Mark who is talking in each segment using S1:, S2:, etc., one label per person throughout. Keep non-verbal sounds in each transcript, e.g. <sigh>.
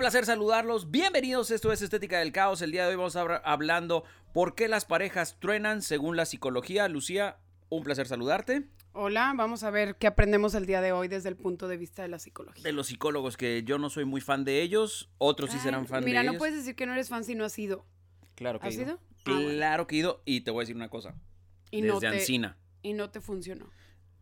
S1: Placer saludarlos. Bienvenidos. Esto es Estética del Caos. El día de hoy vamos a estar hablando por qué las parejas truenan según la psicología. Lucía, un placer saludarte.
S2: Hola, vamos a ver qué aprendemos el día de hoy desde el punto de vista de la psicología.
S1: De los psicólogos, que yo no soy muy fan de ellos, otros sí serán fan de
S2: Mira,
S1: ellos.
S2: no puedes decir que no eres fan si no has ido.
S1: Claro que
S2: ¿Has
S1: ido.
S2: Ah.
S1: Claro que he ido. Y te voy a decir una cosa.
S2: Y
S1: desde
S2: no te,
S1: Ancina.
S2: Y no te funcionó.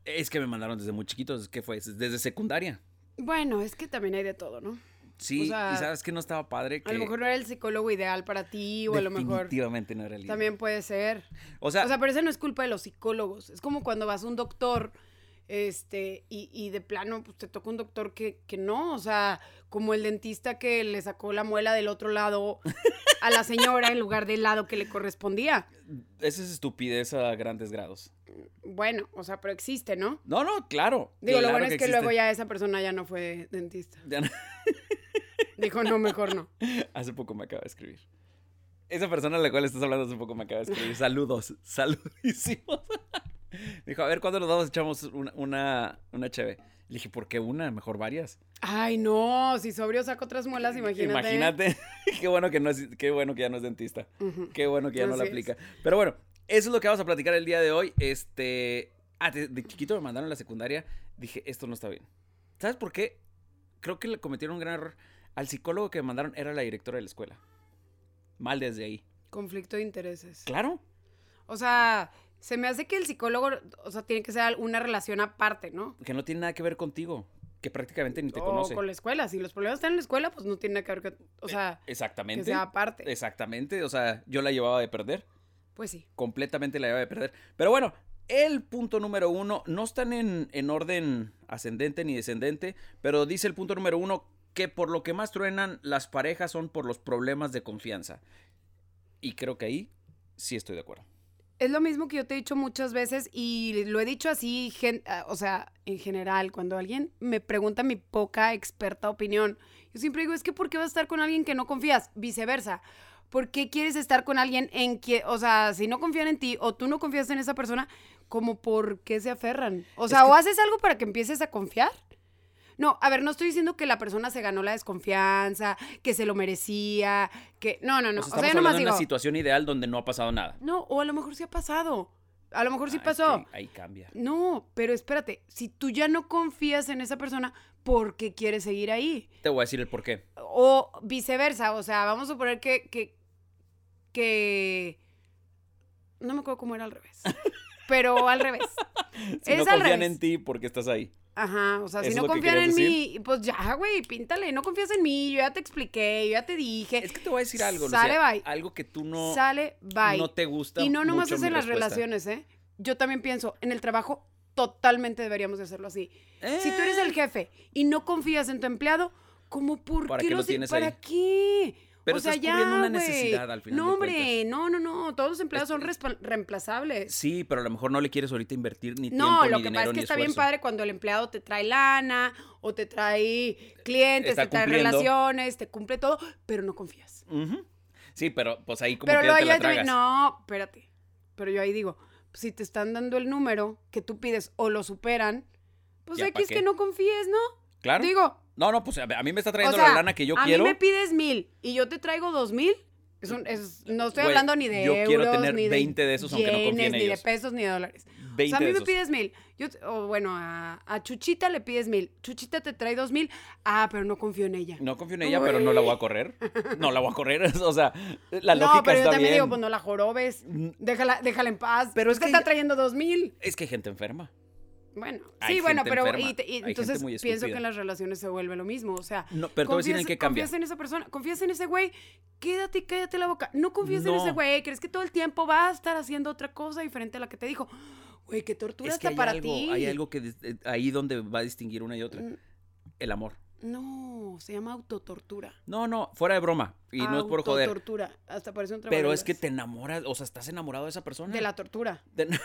S1: Es que me mandaron desde muy chiquitos. ¿Qué fue? Desde secundaria.
S2: Bueno, es que también hay de todo, ¿no?
S1: Sí,
S2: O sea,
S1: y sabes que no estaba padre. Que
S2: A lo mejor no era el psicólogo ideal para ti o a lo mejor
S1: Definitivamente no era el
S2: también puede ser.
S1: O sea,
S2: O sea, pero eso no es culpa de los psicólogos. Es como cuando vas a un doctor, este, y, y de plano, pues te toca un doctor que, que no, o sea, como el dentista que le sacó la muela del otro lado <laughs> a la señora en lugar del lado que le correspondía.
S1: esa es estupidez a grandes grados.
S2: Bueno, o sea, pero existe, ¿no?
S1: No, no, claro.
S2: Digo, lo bueno es que
S1: existe.
S2: luego ya esa persona ya no fue dentista.
S1: Ya no- <laughs>
S2: Dijo, no, mejor no. <laughs>
S1: Hace poco me acaba de escribir. Esa persona a la cual estás hablando hace poco me acaba de escribir. <laughs> Saludos, saludísimos. <laughs> Dijo, a ver, ¿cuándo nos vamos echamos una, una, una cheve? Le dije, ¿por qué una? Mejor varias.
S2: Ay, no, si sobrio saca otras muelas, imagínate.
S1: Imagínate. qué bueno que no es, qué bueno que ya no es dentista. Qué bueno que ya no la
S2: Así es.
S1: aplica. Pero bueno, eso es lo que vamos a platicar el día de hoy. Este. Ah, de, de chiquito me mandaron a la secundaria. Dije, esto no está bien. ¿Sabes por qué? Creo que le cometieron un gran error. Al psicólogo que me mandaron era la directora de la escuela. Mal desde ahí.
S2: Conflicto de intereses.
S1: Claro.
S2: O sea, se me hace que el psicólogo, o sea, tiene que ser una relación aparte, ¿no?
S1: Que no tiene nada que ver contigo. Que prácticamente ni te
S2: o
S1: conoce.
S2: con la escuela. Si los problemas están en la escuela, pues no tiene nada que ver con, o sea, que
S1: Exactamente.
S2: sea aparte.
S1: Exactamente. O sea, yo la llevaba de perder.
S2: Pues sí.
S1: completamente la lleva de perder. Pero bueno, el punto número uno, no están en, en orden ascendente ni descendente, pero dice el punto número uno que por lo que más truenan las parejas son por los problemas de confianza. Y creo que ahí sí estoy de acuerdo.
S2: Es lo mismo que yo te he dicho muchas veces y lo he dicho así, gen- ah, o sea, en general, cuando alguien me pregunta mi poca experta opinión, yo siempre digo, es que ¿por qué vas a estar con alguien que no confías? Viceversa. ¿Por qué quieres estar con alguien en que, o sea, si no confían en ti o tú no confías en esa persona, como por qué se aferran? O sea,
S1: que-
S2: o haces algo para que empieces a confiar. No, a ver, no estoy diciendo que la persona se ganó la desconfianza, que se lo merecía, que... No, no, no.
S1: Sea,
S2: O sea, yo nomás
S1: de
S2: digo...
S1: una situación ideal donde no ha pasado nada.
S2: No, o a lo mejor sí ha pasado. A lo mejor sí
S1: Ah, es
S2: pasó.
S1: que ahí cambia.
S2: No, pero espérate, si tú ya no confías en esa persona, ¿por qué quieres seguir ahí?
S1: Te voy a decir el por qué.
S2: O viceversa, o sea, vamos a suponer que, que, que... No me acuerdo cómo era al revés. <laughs> Pero al revés.
S1: Si
S2: Es
S1: no
S2: al
S1: confían
S2: revés.
S1: en ti, porque estás ahí?
S2: Ajá, o sea,
S1: ¿Eso
S2: si no confían en mí, pues ya, güey, píntale, no confías en mí, yo ya te expliqué, yo ya te dije.
S1: Es que te voy a decir algo,
S2: Sale,
S1: Lucía,
S2: bye.
S1: Algo que tú no,
S2: Sale, bye.
S1: no te gusta
S2: Y no nomás
S1: mucho
S2: es en las
S1: respuesta.
S2: relaciones, ¿eh? Yo también pienso, en el trabajo totalmente deberíamos de hacerlo así. Si tú eres
S1: Eh.
S2: el jefe y no confías en tu empleado, ¿cómo por
S1: ¿Para
S2: qué
S1: qué lo tienes
S2: ¿Para
S1: ahí?
S2: qué?
S1: Pero
S2: o sea,
S1: estás
S2: ya,
S1: cubriendo una
S2: güey.
S1: necesidad al final
S2: No, hombre, no, no, no. Todos los empleados son reemplazables.
S1: Sí, pero a lo mejor no le quieres ahorita invertir ni
S2: No,
S1: tiempo,
S2: lo
S1: ni
S2: que
S1: dinero,
S2: pasa es que está bien padre cuando el empleado te trae lana o te trae clientes,
S1: Está
S2: te trae
S1: cumpliendo.
S2: relaciones, te cumple todo, pero no confías.
S1: Sí, pero pues ahí como
S2: pero
S1: que ya te la
S2: ya
S1: tragas.
S2: no, espérate. Pero yo ahí digo, si te están dando el número que tú pides o lo superan, pues
S1: ¿Ya
S2: aquí es que no confíes, ¿no?
S1: Claro.
S2: Digo,
S1: No, no, pues a a mí me está
S2: o
S1: trayendo
S2: sea,
S1: la lana que yo
S2: a
S1: quiero.
S2: mí me pides mil y yo te traigo dos mil. Es un- es- no estoy
S1: Güey,
S2: hablando ni de
S1: yo
S2: euros,
S1: quiero tener
S2: ni de
S1: 20 de esos, aunque no
S2: ni de pesos, ni de dólares.
S1: 20
S2: o sea, a mí
S1: de
S2: me
S1: esos.
S2: pides mil. Yo, o bueno, a, a Chuchita le pides mil. Chuchita te trae dos mil. Ah, pero no confío en ella.
S1: No confío en ella, pero no la voy a correr. No la voy a correr. <laughs> O sea, la
S2: no,
S1: lógica
S2: pero yo
S1: está
S2: también
S1: bien.
S2: digo, pues no la jorobes. Déjala, déjala en paz.
S1: Pero es
S2: te
S1: que
S2: está trayendo dos mil.
S1: Es que hay gente enferma.
S2: Bueno,
S1: Hay
S2: sí, bueno, pero y y entonces pienso que en las relaciones se vuelve lo mismo, o sea,
S1: No, pero en
S2: confías- en esa persona, confías en ese güey, quédate cállate la boca. No confías en ese güey, crees que todo el tiempo va a estar haciendo otra cosa diferente a la que te dijo. Güey, qué tortura
S1: Es que hay
S2: para
S1: algo,
S2: ti.
S1: hay algo que eh, ahí donde va a distinguir una y otra.
S2: Mm.
S1: el amor.
S2: No, se llama autotortura.
S1: No, no, fuera de broma. Y no es por joder.
S2: Autotortura. Hasta parece un
S1: Pero es que te enamoras, o sea, estás enamorado de esa persona.
S2: De la tortura.
S1: De- <laughs>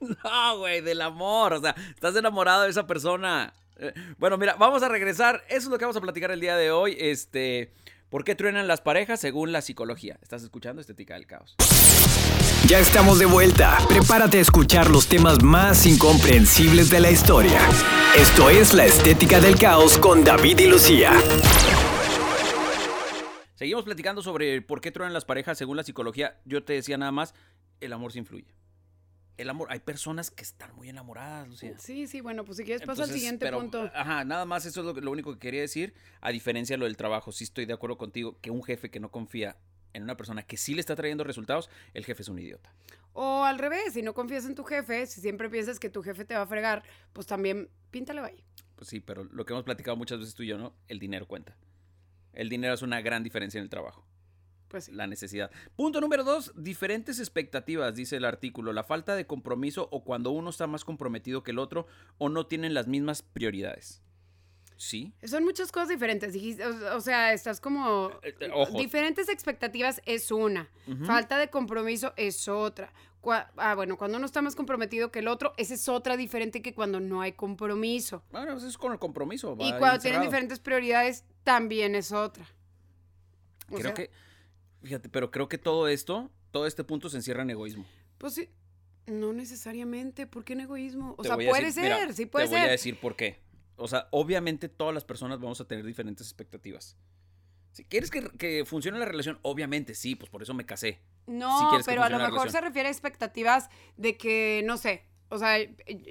S1: no, güey, del amor. O sea, estás enamorado de esa persona. Eh, Bueno, mira, vamos a regresar. Eso es lo que vamos a platicar el día de hoy. Este. ¿Por qué truenan las parejas según la psicología? ¿Estás escuchando Estética del Caos?
S3: Ya estamos de vuelta. Prepárate a escuchar los temas más incomprensibles de la historia. Esto es La Estética del Caos con David y Lucía.
S1: Seguimos platicando sobre por qué truenan las parejas según la psicología. Yo te decía nada más, el amor se influye. El amor, hay personas que están muy enamoradas, Lucía.
S2: Sí, sí, bueno, pues si quieres pasa al siguiente
S1: pero,
S2: punto.
S1: Ajá, nada más eso es lo, lo único que quería decir. A diferencia de lo del trabajo, sí estoy de acuerdo contigo que un jefe que no confía en una persona que sí le está trayendo resultados, el jefe es un idiota.
S2: O al revés, si no confías en tu jefe, si siempre piensas que tu jefe te va a fregar, pues también píntale ahí.
S1: Pues sí, pero lo que hemos platicado muchas veces tú y yo, ¿no? El dinero cuenta. El dinero es una gran diferencia en el trabajo.
S2: Pues sí.
S1: La necesidad. Punto número dos, diferentes expectativas, dice el artículo. La falta de compromiso o cuando uno está más comprometido que el otro o no tienen las mismas prioridades. ¿Sí?
S2: Son muchas cosas diferentes. o, sea, estás como...
S1: Eh, eh, ojo.
S2: Diferentes expectativas es una. Falta de compromiso es otra. Ah, bueno, cuando uno está más comprometido que el otro, esa es otra diferente que cuando no hay compromiso.
S1: Bueno, eso es con el compromiso. va
S2: y cuando tienen diferentes prioridades, también es otra. O
S1: Creo
S2: sea,
S1: que, fíjate, pero creo que todo esto, todo este punto se encierra en egoísmo.
S2: Pues sí, no necesariamente. ¿Por qué en egoísmo? O
S1: Te
S2: sea, puede
S1: decir-
S2: ser,
S1: mira,
S2: sí puede
S1: Te voy a
S2: ser.
S1: decir por qué. O sea, obviamente todas las personas vamos a tener diferentes expectativas. Si quieres que, que funcione la relación, obviamente sí, pues por eso me casé.
S2: No,
S1: si
S2: pero a lo mejor se refiere a expectativas de que, no sé, o sea,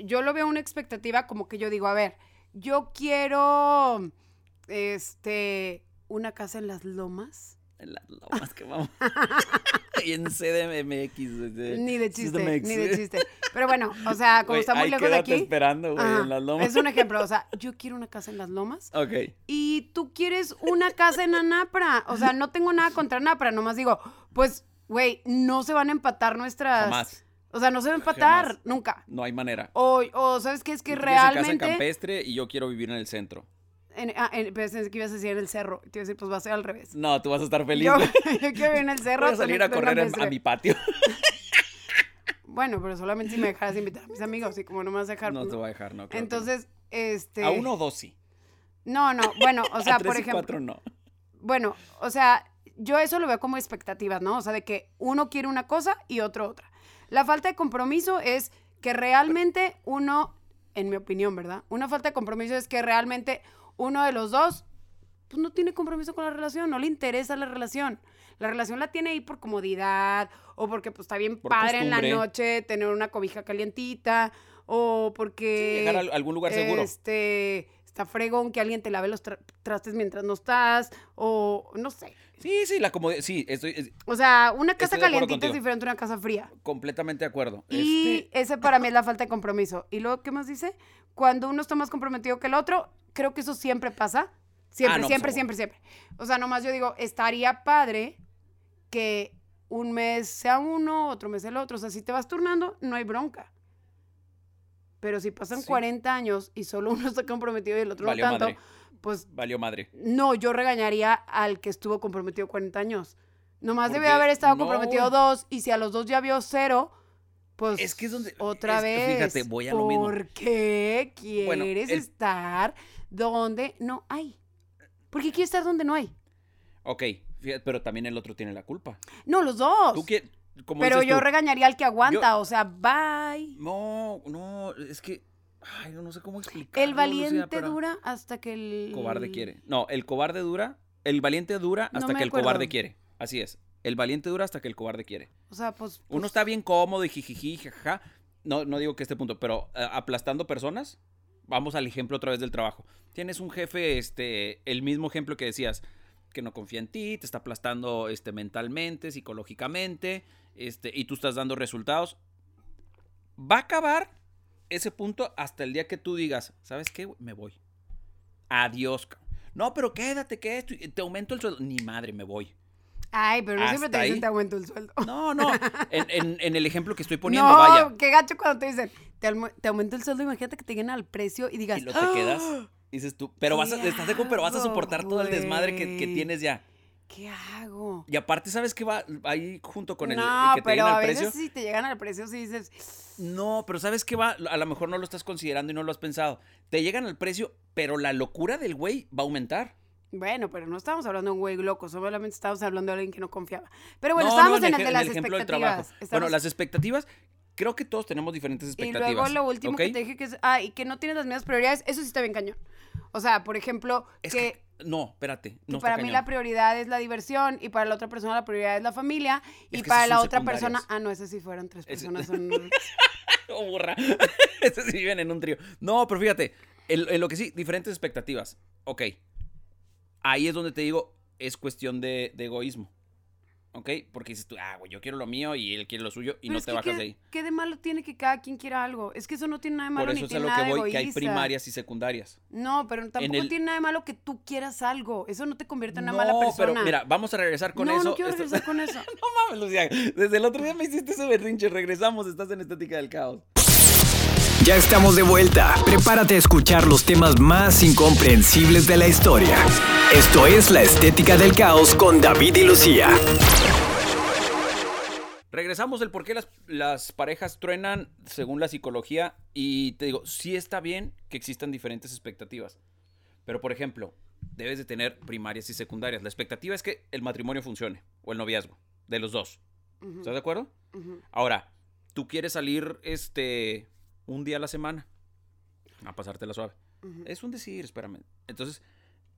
S2: yo lo veo una expectativa como que yo digo, a ver, yo quiero, este, una casa en las lomas.
S1: En las lomas que vamos. <laughs> y en CDMX.
S2: Ni de chiste,
S1: CDMX.
S2: ni de chiste. Pero bueno, o sea, como
S1: Güey,
S2: está muy lejos de
S1: quédate
S2: aquí.
S1: esperando, güey, en las lomas.
S2: Es un ejemplo, o sea, yo quiero una casa en las lomas
S1: Ok.
S2: y tú quieres una casa en Anapra. O sea, no tengo nada contra Anapra, nomás digo, pues, güey, no se van a empatar nuestras.
S1: Jamás.
S2: O sea, no se va a empatar,
S1: Jamás.
S2: nunca.
S1: No hay manera.
S2: O, o ¿sabes qué? Es que
S1: Tú
S2: realmente.
S1: casa en campestre y yo quiero vivir en el centro.
S2: En, ah, en- pensé que ibas a decir en el cerro. Te iba a decir, pues va a ser al revés.
S1: No, tú vas a estar feliz.
S2: Yo, <laughs> <laughs> yo quiero ir en el cerro.
S1: Voy a salir a correr en- a mi patio. <laughs>
S2: Bueno, pero solamente si me dejaras invitar a mis amigos. Y como no me vas a dejar.
S1: No
S2: pues
S1: te voy a dejar, no. claro que no.
S2: Entonces, este.
S1: A uno o dos sí.
S2: No, no. Bueno, o sea,
S1: a tres
S2: por
S1: y
S2: ejemplo.
S1: cuatro no.
S2: Bueno, o sea, yo eso lo veo como expectativas, ¿no? O sea, de que uno quiere una cosa y otro otra. La falta de compromiso es que realmente uno, en mi opinión, ¿verdad? Una falta de compromiso es que realmente uno de los dos, pues no tiene compromiso con la relación, no le interesa la relación. La relación la tiene ahí por comodidad o porque pues está bien
S1: Por
S2: padre en la noche tener una cobija calientita o porque...
S1: llegar a al- algún lugar seguro.
S2: Este, está fregón que alguien te lave los tra- trastes mientras no estás, o no sé.
S1: Sí, sí, la comodidad. Sí, estoy es-
S2: O sea, una casa calientita es diferente a una casa fría.
S1: completamente de acuerdo.
S2: Y
S1: Este,
S2: ese para mí es la falta de compromiso. ¿Y luego qué más dice? Cuando uno está más comprometido que el otro, creo que eso siempre pasa. Siempre,
S1: Ah, no,
S2: siempre, siempre, siempre. O sea, nomás yo digo, estaría padre que un mes sea uno, otro mes el otro. O sea, si te vas turnando, no hay bronca. Pero si pasan
S1: Sí.
S2: 40 años y solo uno <laughs> está comprometido y el otro
S1: Valió
S2: no tanto,
S1: madre.
S2: pues
S1: valió madre.
S2: no, yo regañaría al que estuvo comprometido 40 años. Nomás debió haber estado
S1: no,
S2: comprometido dos y si a los dos ya vio cero, pues
S1: Es que es donde-
S2: otra
S1: es-
S2: vez.
S1: fíjate, voy a lo mismo.
S2: ¿Por qué quieres
S1: Bueno, el-
S2: estar donde no hay? ¿Por qué quieres estar donde no hay?
S1: Ok, pero también el otro tiene la culpa.
S2: No, los dos.
S1: Tú
S2: Pero yo
S1: tú,
S2: regañaría al que aguanta, o sea, bye.
S1: No, no, es que. Ay, no sé cómo explicarlo.
S2: El valiente
S1: Lucía, pero-
S2: dura hasta que el
S1: Cobarde quiere. No, el cobarde dura. El valiente dura hasta que el cobarde quiere. Así es. El valiente dura hasta que el cobarde quiere.
S2: O sea, pues,
S1: Uno está bien cómodo y jijiji, jajaja. No, no digo que este punto, pero eh, aplastando personas. Vamos al ejemplo otra vez del trabajo. Tienes un jefe, este, el mismo ejemplo que decías, que no confía en ti, te está aplastando este, mentalmente, psicológicamente, este, y tú estás dando resultados. Va a acabar ese punto hasta el día que tú digas, ¿sabes qué? Me voy. Adiós. ca-". No, pero quédate, que te aumento el sueldo. Ni madre, me voy.
S2: Ay, pero no siempre te dicen
S1: ahí.
S2: te aumento el sueldo.
S1: No, no. <laughs> En, en- en el ejemplo que estoy poniendo,
S2: no,
S1: vaya.
S2: qué gacho cuando te dicen, te, te aumento el sueldo, imagínate que te lleguen al precio y digas,
S1: Y lo te quedas.
S2: "Ah".
S1: Dices tú, pero vas a,
S2: ¿Qué
S1: estás de pero vas a soportar todo el desmadre que, que tienes ya.
S2: ¿Qué hago?
S1: Y aparte, ¿sabes qué va ahí junto con el, que te
S2: pero
S1: llegan
S2: a
S1: al
S2: veces
S1: precio?
S2: si te llegan al precio, sí dices,
S1: No, pero ¿sabes qué va? A lo mejor no lo estás considerando y no lo has pensado. Te llegan al precio, pero la locura del güey va a aumentar.
S2: Bueno, pero no estábamos hablando de un güey loco, solamente estábamos hablando de alguien que no confiaba. Pero bueno,
S1: No,
S2: estábamos
S1: no,
S2: en,
S1: ej-
S2: el de las expectativas.
S1: Bueno, las expectativas, creo que todos tenemos diferentes
S2: Y
S1: expectativas.
S2: luego lo último que te dije que es, ah, y que no tienes las mismas prioridades, eso sí está bien cañón. O sea, por ejemplo,
S1: Es
S2: que,
S1: que, no, espérate.
S2: que
S1: No está
S2: para mí la prioridad es la diversión y para la otra persona la prioridad es la familia y
S1: Es que
S2: para
S1: esas
S2: la otra persona, ah, no, esas sí fueron tres
S1: Ese-
S2: personas. <laughs> Son...
S1: Oh, burra. <laughs> Estos sí viven en un trío. No, pero fíjate, en, en lo que sí, diferentes expectativas. Ok. Ahí es donde te digo, es cuestión de, de egoísmo. ¿Ok? Porque dices tú, ah, güey, yo quiero lo mío y él quiere lo suyo y
S2: Pero
S1: no te bajas
S2: ¿qué,
S1: de ahí.
S2: ¿Qué de malo tiene que cada quien quiera algo? Es que eso no tiene nada de malo
S1: Por
S2: ni
S1: eso es a lo que voy, que hay primarias y secundarias.
S2: No, pero tampoco
S1: el-
S2: tiene nada de malo que tú quieras algo. Eso no te convierte en una
S1: no,
S2: mala persona.
S1: pero mira, vamos a regresar con
S2: no,
S1: eso.
S2: no quiero
S1: Esto-
S2: regresar con eso. <laughs>
S1: No mames, Lucía. Desde el otro día me hiciste ese berrinche. Regresamos, estás en Estética del Caos.
S3: Ya estamos de vuelta. Prepárate a escuchar los temas más incomprensibles de la historia. Esto es La Estética del Caos con David y Lucía.
S1: Regresamos del por qué las, las parejas truenan según la psicología. Y te digo, sí está bien que existan diferentes expectativas. Pero, por ejemplo, debes de tener primarias y secundarias. La expectativa es que el matrimonio funcione. O el noviazgo. De los dos. ¿Estás de acuerdo? Ahora, tú quieres salir este un día a la semana. A pasártela suave. Es un decir, espérame. Entonces,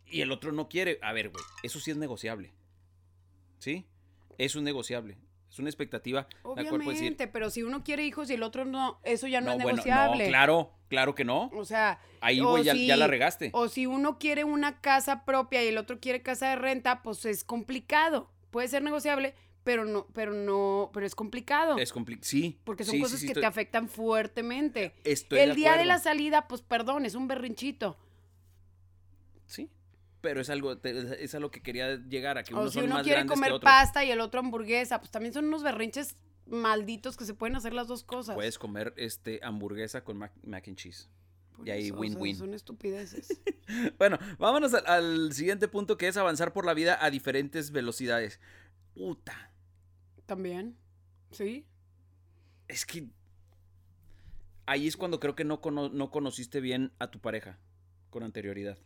S1: y el otro no quiere. A ver, güey, eso sí es negociable. ¿Sí? Es un negociable. Es una expectativa. decir,
S2: Obviamente, pero si uno quiere hijos y el otro no, eso ya no, es
S1: bueno,
S2: negociable.
S1: no, claro, claro que no.
S2: O sea,
S1: Ahí, güey, ya,
S2: si-
S1: ya la regaste.
S2: O si uno quiere una casa propia y el otro quiere casa de renta, pues es complicado. Puede ser negociable, pero no, pero no, pero es complicado.
S1: Es complicado. Sí.
S2: porque son
S1: sí,
S2: cosas
S1: sí,
S2: que
S1: estoy-
S2: te afectan fuertemente.
S1: Estoy
S2: el
S1: de
S2: día de la salida, pues perdón, es un berrinchito.
S1: Sí. Pero es algo, te- es a lo que quería llegar, a que
S2: O
S1: unos
S2: si
S1: son
S2: uno
S1: más
S2: quiere comer pasta y el otro hamburguesa, pues también son unos berrinches malditos que se pueden hacer las dos cosas.
S1: Puedes comer este hamburguesa con mac, mac and cheese.
S2: Por
S1: y ahí win-win.
S2: son estupideces. <laughs>
S1: Bueno, vámonos al, al siguiente punto que es avanzar por la vida a diferentes velocidades. Puta.
S2: También. ¿Sí?
S1: Es que ahí es cuando creo que no, cono- no conociste bien a tu pareja con anterioridad.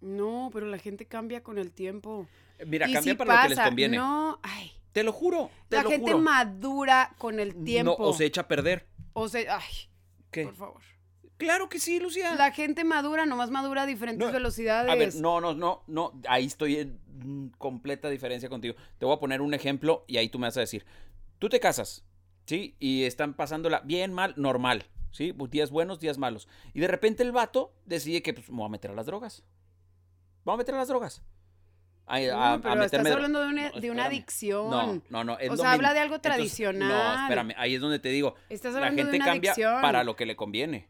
S2: No, pero la gente cambia con el tiempo.
S1: Eh, Mira,
S2: Y
S1: cambia para lo que les conviene.
S2: No, ay.
S1: Te lo juro, te
S2: La
S1: lo
S2: gente
S1: juro.
S2: madura con el tiempo.
S1: No, o se echa a perder.
S2: O sea, ay,
S1: ¿Qué?
S2: por favor.
S1: Claro que sí, Lucía.
S2: La gente madura, nomás madura a diferentes
S1: No,
S2: velocidades.
S1: A ver, no, no, no, no, ahí estoy en completa diferencia contigo. Te voy a poner un ejemplo y ahí tú me vas a decir, tú te casas, ¿sí? Y están pasándola bien, mal, normal, ¿sí? Pues días buenos, días malos. Y de repente el vato decide que pues me voy a meter a las drogas. Vamos a meter a las drogas. A, a-
S2: No,
S1: a
S2: pero
S1: meterme
S2: estás hablando de una,
S1: No,
S2: de una adicción.
S1: No, no, no. es
S2: O sea, habla de algo
S1: Entonces,
S2: tradicional.
S1: no, espérame, ahí es donde te digo,
S2: Estás
S1: la
S2: hablando de
S1: gente
S2: una
S1: cambia
S2: adicción.
S1: para lo que le conviene.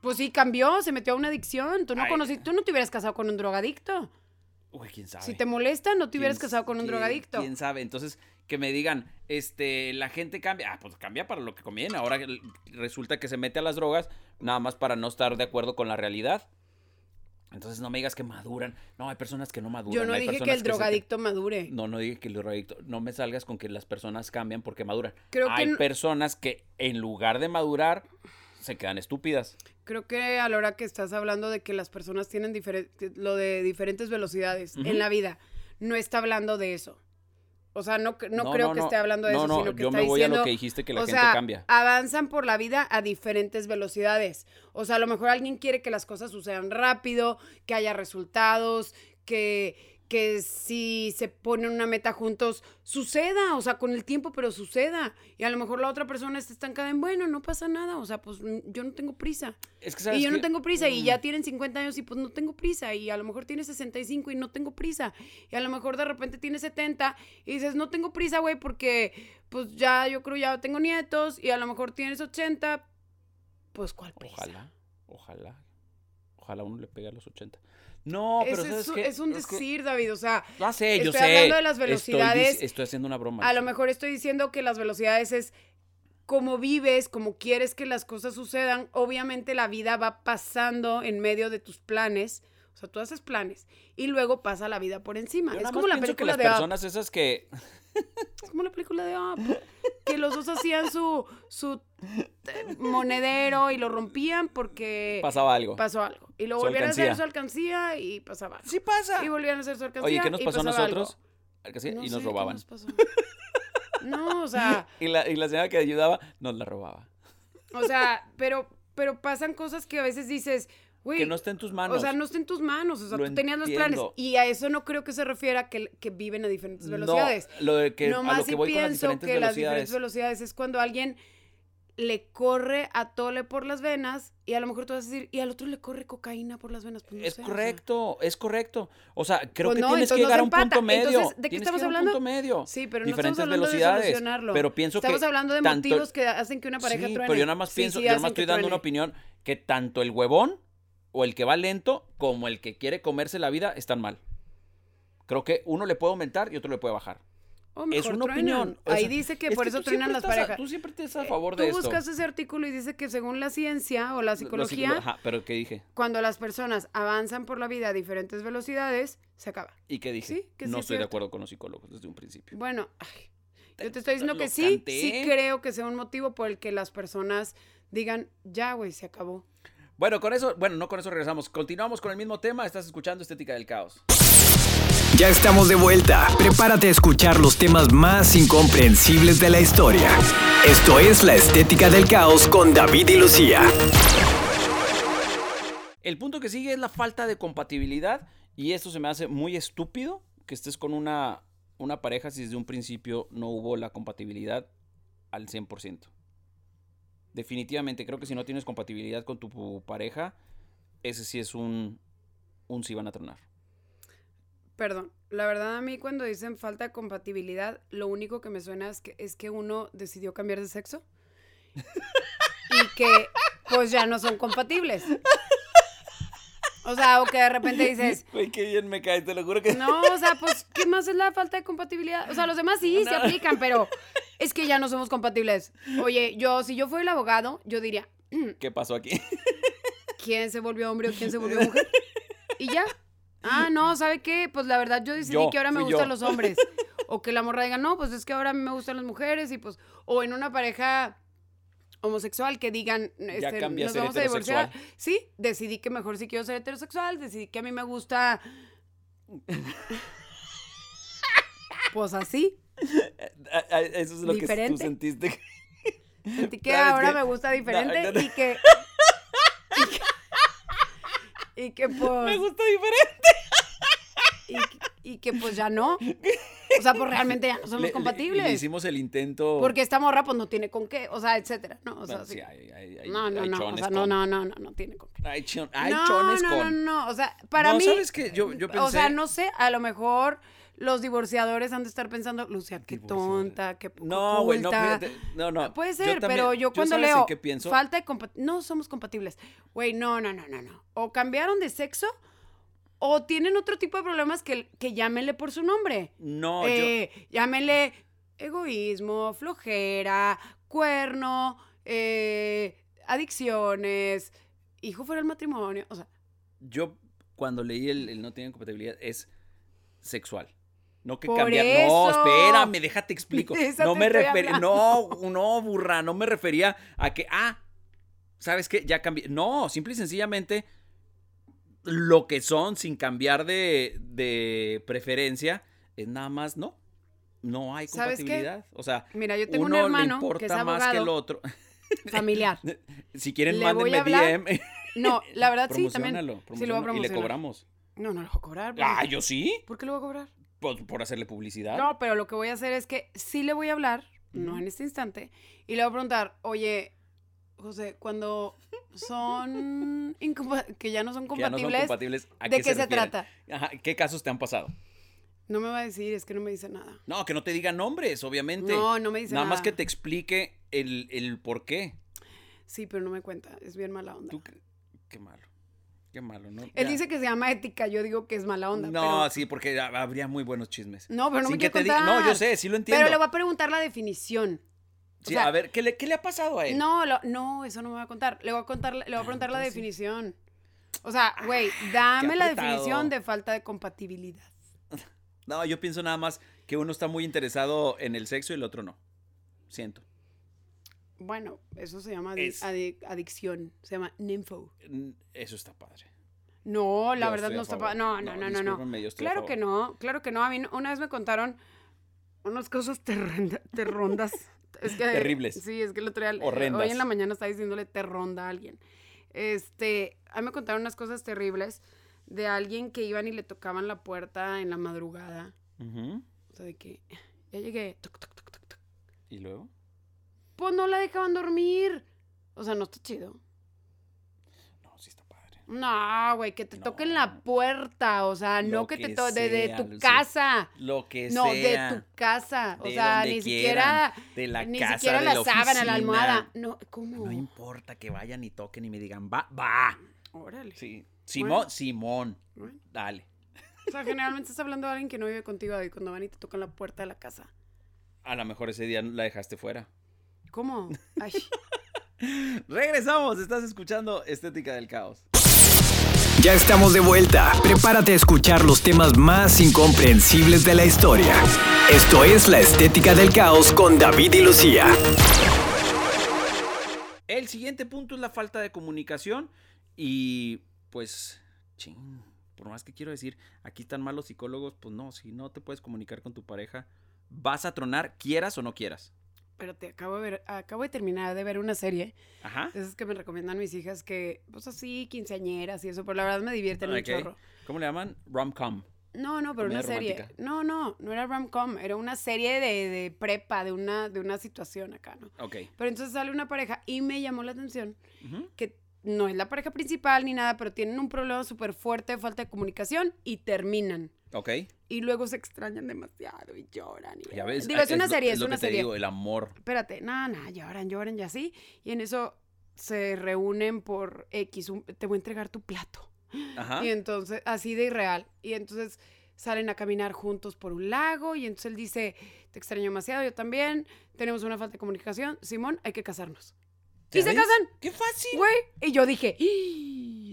S2: Pues sí, cambió, se metió a una adicción. Tú no
S1: Ay.
S2: conocí, tú no te hubieras casado con un drogadicto.
S1: Uy, quién sabe.
S2: Si te molesta, no te hubieras
S1: ¿Quién-
S2: casado con un drogadicto.
S1: ¿Quién sabe? Entonces, que me digan, este, la gente cambia. Ah, pues cambia para lo que conviene. Ahora resulta que se mete a las drogas nada más para no estar de acuerdo con la realidad. Entonces no me digas que maduran. No, hay personas que no maduran.
S2: Yo no
S1: hay
S2: dije que el drogadicto madure.
S1: No, no dije que el drogadicto. No me salgas con que las personas cambian porque maduran.
S2: Creo que
S1: hay personas que en lugar de madurar se quedan estúpidas.
S2: Creo que a la hora que estás hablando de que las personas tienen lo de diferentes velocidades en la vida, no está hablando de eso. O sea, no, no,
S1: No,
S2: creo
S1: no,
S2: que esté hablando de eso,
S1: no,
S2: sino que
S1: yo
S2: está
S1: me voy a lo que dijiste que la
S2: o
S1: gente
S2: sea,
S1: cambia.
S2: avanzan por la vida a diferentes velocidades. O sea, a lo mejor alguien quiere que las cosas sucedan rápido, que haya resultados, que, que si se ponen una meta juntos, suceda, o sea, con el tiempo, pero suceda. Y a lo mejor la otra persona está estancada en, bueno, no pasa nada, o sea, pues mm, yo no tengo prisa.
S1: Es que sabes
S2: Y yo no tengo prisa, y
S1: Mm.
S2: ya tienen 50 años y pues no tengo prisa, y a lo mejor tiene 65 y no tengo prisa, y a lo mejor de repente tiene 70 y dices, no tengo prisa, güey, porque pues ya yo creo ya tengo nietos, y a lo mejor tienes 80, pues cuál prisa.
S1: Ojalá, ojalá. Ojalá uno le pegue a los 80. No, pero
S2: es,
S1: ¿sabes
S2: es,
S1: qué?
S2: es un decir, David, o sea,
S1: Ya sé, yo
S2: estoy
S1: sé.
S2: hablando de las velocidades.
S1: Estoy, haciendo una broma.
S2: a lo mejor estoy diciendo que las velocidades es como vives, como quieres que las cosas sucedan, obviamente la vida va pasando en medio de tus planes. O sea, tú haces planes y luego pasa la vida por encima.
S1: Yo
S2: es
S1: nada
S2: como
S1: más
S2: la
S1: pienso que
S2: película
S1: las
S2: de
S1: personas esas que <laughs>
S2: Es como la película de Up. Que los dos hacían su, su eh, monedero y lo rompían porque
S1: pasaba algo.
S2: pasó algo. Y lo volvían a hacer su alcancía y pasaba algo.
S1: Sí pasa.
S2: Y volvían a hacer su alcancía
S1: Oye, ¿qué nos
S2: y
S1: pasó a nosotros? Alcancía,
S2: No
S1: y
S2: sé,
S1: nos
S2: ¿qué
S1: robaban.
S2: nos pasó? <laughs> No, o sea, <laughs>
S1: Y la, y la señora que ayudaba nos la robaba.
S2: o sea, pero, pero pasan cosas que a veces dices,
S1: Que no está en tus manos.
S2: o sea, no está en tus manos, o sea,
S1: Lo
S2: tú tenías los planes. Y a eso no creo que se refiera que, que viven a diferentes
S1: No,
S2: velocidades.
S1: lo de que, a
S2: Nomás
S1: lo que
S2: sí
S1: voy con las
S2: pienso que las diferentes velocidades es cuando alguien le corre a tole por las venas y a lo mejor tú vas a decir, y al otro le corre cocaína por las venas. Pues no
S1: Es
S2: sé, o sea.
S1: correcto, es correcto. O sea, creo
S2: Pues
S1: que
S2: no,
S1: tienes que
S2: no
S1: llegar a un punto medio.
S2: Entonces, ¿de qué estamos
S1: a un
S2: hablando?
S1: punto medio.
S2: Sí, pero no estamos hablando
S1: velocidades.
S2: de solucionarlo.
S1: Pero pienso
S2: estamos
S1: que
S2: hablando de
S1: tanto-
S2: motivos que hacen que una pareja
S1: sí,
S2: truene.
S1: pero yo nada más
S2: Sí,
S1: pienso,
S2: sí,
S1: yo nada más estoy dando
S2: truene.
S1: una opinión que tanto el huevón o el que va lento como el que quiere comerse la vida están mal. Creo que uno le puede aumentar y otro le puede bajar.
S2: O
S1: es una
S2: truenan.
S1: opinión. o
S2: Ahí dice que
S1: es
S2: por eso
S1: tú
S2: truenan las
S1: a-
S2: parejas.
S1: tú siempre estás a
S2: Eh,
S1: favor
S2: Tú
S1: de esto.
S2: buscas ese artículo y dice que según la ciencia o la
S1: Lo
S2: psicología,
S1: psicolo- Ajá, pero ¿qué dije?
S2: cuando las personas avanzan por la vida a diferentes velocidades, se acaba.
S1: ¿Y qué dije?
S2: Sí, que sí
S1: no
S2: es
S1: estoy de acuerdo con los psicólogos desde un principio.
S2: Bueno, ay, yo te estoy diciendo que sí,
S1: canté.
S2: sí creo que sea un motivo por el que las personas digan, ya, güey, se acabó.
S1: Bueno, con eso, bueno, no con eso regresamos. Continuamos con el mismo tema. Estás escuchando Estética del Caos.
S3: Ya estamos de vuelta. Prepárate a escuchar los temas más incomprensibles de la historia. Esto es La Estética del Caos con David y Lucía.
S1: El punto que sigue es la falta de compatibilidad y esto se me hace muy estúpido que estés con una, una pareja si desde un principio no hubo la compatibilidad al 100%. Definitivamente creo que si no tienes compatibilidad con tu pareja, ese sí es un, un sí van a tronar.
S2: Perdón, la verdad a mí cuando dicen falta de compatibilidad, lo único que me suena es que, es que uno decidió cambiar de sexo y que pues ya no son compatibles. O sea, o que de repente dices, <laughs>
S1: Güey, qué bien me caes, te lo juro que...
S2: no, o sea, pues, ¿qué más es la falta de compatibilidad? O sea, los demás sí se aplican, pero <laughs> es que ya no somos compatibles. Oye, yo, si yo fuera el abogado, yo diría,
S1: ¿Qué pasó aquí? <laughs>
S2: ¿quién se volvió hombre o quién se volvió mujer? Y ya. Ah, no, ¿sabe qué? Pues la verdad yo decidí
S1: Yo,
S2: que ahora me gustan
S1: yo.
S2: los hombres. O que la morra diga, no, pues es que ahora a mí me gustan las mujeres y pues, o en una pareja homosexual que digan, este, nos vamos a divorciar. Sí, decidí que mejor sí quiero ser heterosexual, decidí que a mí me gusta... <laughs> Pues así,
S1: Ah, ah, Eso es lo que tú sentiste.
S2: sentí que <laughs>
S1: ¿Sabes
S2: ahora me gusta <laughs> diferente
S1: No, no, no.
S2: y que... y que- Y que pues...
S1: Me gusta diferente.
S2: y, y que pues ya no. O sea, pues realmente ya no somos
S1: Le- le-
S2: compatibles.
S1: le hicimos el intento.
S2: Porque esta morra pues no tiene con qué, o sea, etcétera, ¿no? O sea,
S1: Bueno,
S2: sí.
S1: sí, hay, hay- hay-
S2: no, no, no, o sea, no, no, no, no, no tiene con qué.
S1: Hay, chon- hay
S2: no,
S1: chones
S2: no,
S1: con.
S2: no, no, o sea, para
S1: No,
S2: mí,
S1: ¿sabes qué? Yo, yo pensé.
S2: o sea, no sé, a lo mejor los divorciadores han de estar pensando, Lucia, qué tonta, qué poco
S1: No, güey, no,
S2: culta".
S1: fíjate, no, no.
S2: Puede
S1: Yo
S2: ser,
S1: también-
S2: pero yo cuando
S1: ¿sabes en
S2: leo
S1: qué pienso?
S2: falta de compa- no somos compatibles. Güey, no, no, no, no, no. O cambiaron de sexo o tienen otro tipo de problemas que, que llámenle por su nombre.
S1: No, yo.
S2: Eh, llámenle egoísmo, flojera, cuerno, eh, adicciones, hijo fuera del matrimonio. O sea,
S1: Yo, cuando leí el, el no tienen compatibilidad, es sexual. No que
S2: Por
S1: cambiar. No,
S2: eso.
S1: espérame, déjate explico. <laughs> No me refería. No, no, burra, no me refería a que, ah, ¿sabes qué? Ya cambié. No, simple y sencillamente lo que son sin cambiar de, de preferencia es nada más no. No hay compatibilidad. O sea,
S2: mira, yo tengo un
S1: uno le
S2: hermano
S1: importa
S2: que es
S1: más que el
S2: abogado
S1: otro. <laughs>
S2: familiar.
S1: Si quieren,
S2: Le
S1: mándenme DM. <laughs>
S2: No, la verdad sí, también. Sí, lo voy a
S1: promocionalo, y le
S2: promocionar.
S1: cobramos.
S2: No, no lo voy a cobrar. porque-
S1: Ah, yo sí.
S2: ¿Por qué lo voy a cobrar?
S1: Por, por hacerle publicidad.
S2: No, pero lo que voy a hacer es que sí le voy a hablar, no en este instante, y le voy a preguntar, oye, José, cuando son <laughs> que ya no son
S1: que ya no son
S2: compatibles,
S1: compatibles. ¿a
S2: ¿de qué se, trata?
S1: Ajá, ¿Qué casos te han pasado?
S2: No me va a decir, es que no me dice nada.
S1: No, que no te digan nombres, obviamente.
S2: No, no me dice
S1: Nada
S2: nada.
S1: más que te explique el, el por qué.
S2: Sí, pero no me cuenta, es bien mala onda.
S1: Tú, qué- qué malo. Qué malo, ¿no?
S2: Él
S1: Ya.
S2: dice que se llama ética, yo digo que es mala onda.
S1: No,
S2: pero-
S1: sí, porque ha- habría muy buenos chismes.
S2: No, pero no
S1: Sin
S2: me
S1: que te diga-. No, yo sé, sí lo entiendo.
S2: Pero le voy a preguntar la definición.
S1: Sí,
S2: sea,
S1: a ver, ¿qué le, ¿qué le ha pasado a él?
S2: No, lo- no, eso no me va a contar. Le voy a contar, le voy a preguntar la definición. O sea, güey, dame la definición de falta de compatibilidad. <laughs>
S1: No, yo pienso nada más que uno está muy interesado en el sexo y el otro no. Siento.
S2: Bueno, eso se llama
S1: Es-
S2: adicción, se llama.
S1: Mm, Eso está padre.
S2: No, la
S1: Yo
S2: verdad no está
S1: favor.
S2: pa- No, no,
S1: No,
S2: no, no, Claro que no, claro que no. A mí una vez me contaron unas cosas terrondas. <laughs> Es que,
S1: Terribles.
S2: Sí, es que el otro día, eh,
S1: Horrendas.
S2: hoy en la mañana estaba diciéndole terronda a alguien. Este, a mí me contaron unas cosas terribles de alguien que iban y le tocaban la puerta en la madrugada. O sea, de que ya llegué. toc, toc, toc, toc, toc.
S1: ¿Y luego?
S2: Pues no la dejaban dormir. O sea, no está chido.
S1: No, sí está padre.
S2: No, güey, que te
S1: No.
S2: toquen la puerta, o sea,
S1: Lo
S2: no que, te
S1: que
S2: toquen de, tu casa.
S1: Lo que
S2: No,
S1: sea.
S2: de tu casa. O
S1: de
S2: sea, ni
S1: quieran,
S2: siquiera,
S1: de la
S2: ni
S1: casa,
S2: siquiera
S1: de
S2: la,
S1: la
S2: sábana, la almohada. No, ¿cómo?
S1: No importa que vayan y toquen y me digan, va, va.
S2: Órale.
S1: Sí. Simón,
S2: Bueno.
S1: Simón,
S2: Bueno.
S1: dale.
S2: O sea, generalmente estás hablando de alguien que no vive contigo y cuando van y te tocan la puerta de la casa.
S1: A lo mejor ese día la dejaste fuera.
S2: ¿Cómo? Ay, <laughs>
S1: Regresamos, estás escuchando Estética del Caos.
S3: Ya estamos de vuelta. Prepárate a escuchar los temas más incomprensibles de la historia. Esto es La Estética del Caos con David y Lucía.
S1: El siguiente punto es la falta de comunicación y pues, ching, por más que quiero decir, aquí están mal los psicólogos, pues no, si no te puedes comunicar con tu pareja, vas a tronar, quieras o no quieras.
S2: Espérate, acabo de ver, acabo de terminar de ver una serie.
S1: Ajá.
S2: Esas que me recomiendan mis hijas que, pues así, quinceañeras y eso, pero la verdad me divierten un
S1: Ok.
S2: chorro.
S1: ¿Cómo le llaman? Rom-com.
S2: No, no, pero
S1: Comedia
S2: una serie.
S1: romántica.
S2: No, no, no era rom-com, era una serie de, de prepa, de una, de una situación acá, ¿no?
S1: Ok.
S2: Pero entonces sale una pareja y me llamó la atención que no es la pareja principal ni nada, pero tienen un problema súper fuerte de falta de comunicación y terminan.
S1: Ok.
S2: Y luego se extrañan demasiado y lloran. Y
S1: Ya ves.
S2: Digo, es
S1: ah,
S2: una
S1: lo-
S2: serie, es,
S1: lo
S2: una
S1: que te
S2: serie.
S1: digo, el amor.
S2: Espérate, no, no, lloran, lloran y así. Y en eso se reúnen por X, un- te voy a entregar tu plato.
S1: Ajá.
S2: Y entonces, así de irreal. Y entonces salen a caminar juntos por un lago y entonces él dice, te extraño demasiado, yo también, tenemos una falta de comunicación, Simón, hay que casarnos.
S1: ¿Ya
S2: ¿Y se
S1: ves?
S2: casan?
S1: ¡Qué fácil!
S2: Güey, y yo dije,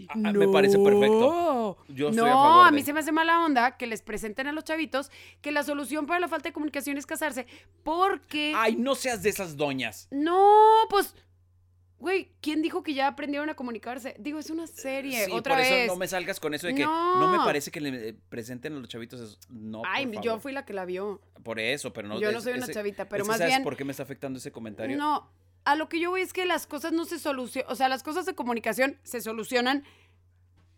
S2: "Ih,
S1: Ah, me parece perfecto.
S2: no".
S1: Yo estoy
S2: no,
S1: a favor
S2: mí se me hace mala onda que les presenten a los chavitos que la solución para la falta de comunicación es casarse porque...
S1: Ay, no seas de esas doñas.
S2: No, pues... Güey, ¿quién dijo que ya aprendieron a comunicarse? Digo, es una serie,
S1: Sí,
S2: otra
S1: por
S2: vez.
S1: eso no me salgas con eso de que no, me
S2: No.
S1: parece que le eh, presenten a los chavitos eso. No,
S2: Ay,
S1: por
S2: yo fui la que la vio.
S1: Por eso, pero no.
S2: Yo no soy una
S1: ese-
S2: chavita, pero más
S1: ¿sabes
S2: bien-
S1: por qué me está afectando ese comentario?
S2: No, a lo que yo voy es que las cosas no se solucionan, o sea, las cosas de comunicación se solucionan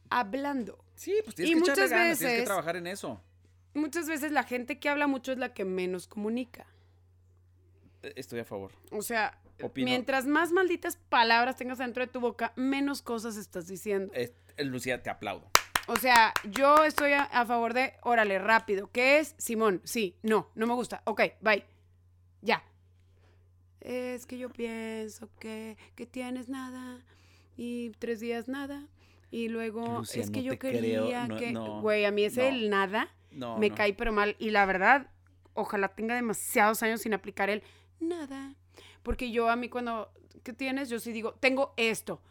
S2: hablando.
S1: Sí, pues tienes
S2: Y
S1: que echarle
S2: muchas
S1: ganas, tienes que
S2: veces-
S1: trabajar en eso.
S2: Muchas veces la gente que habla mucho es la que menos comunica.
S1: Eh, Estoy a favor.
S2: O sea,
S1: Opino.
S2: mientras más malditas palabras tengas dentro de tu boca, menos cosas estás diciendo.
S1: Eh, Lucía, te aplaudo.
S2: O sea, yo estoy a, a favor de, órale, rápido. ¿Qué es? Simón, sí, no, no me gusta. Ok, bye. Ya. Es que yo pienso que, que tienes nada y tres días nada. Y luego es que
S1: no
S2: yo
S1: creo,
S2: quería
S1: no,
S2: que...
S1: no,
S2: Güey, a mí ese
S1: no.
S2: el nada me cae pero mal. Y la verdad, ojalá tenga demasiados años sin aplicar el nada. Porque yo a mí cuando, ¿qué tienes? Yo sí digo, tengo esto.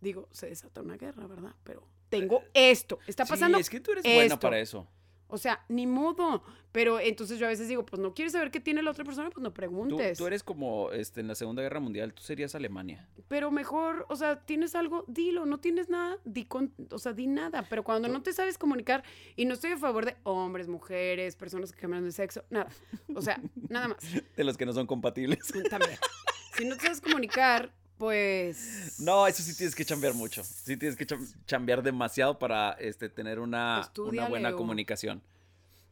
S2: Digo, se desata una guerra, ¿verdad? Pero tengo esto. Está pasando
S1: Eh, Sí, es que tú eres buena
S2: esto.
S1: para eso.
S2: O sea, ni modo. Pero entonces yo a veces digo, pues no quieres saber qué tiene la otra persona, pues no
S1: Tú,
S2: preguntes.
S1: tú eres como este, en la Segunda Guerra Mundial, tú serías Alemania.
S2: Pero mejor, o sea, tienes algo, dilo. No tienes nada, di con, o sea, di nada. Pero cuando
S1: Tú-
S2: no te sabes comunicar, y no estoy a favor de hombres, mujeres, personas que cambian de sexo, nada. O sea, nada más. <laughs>
S1: De los que no son compatibles.
S2: También. Si no te sabes comunicar, pues.
S1: No, eso sí tienes que chambear mucho. Sí tienes que cham- chambear demasiado para este, tener una, una buena comunicación.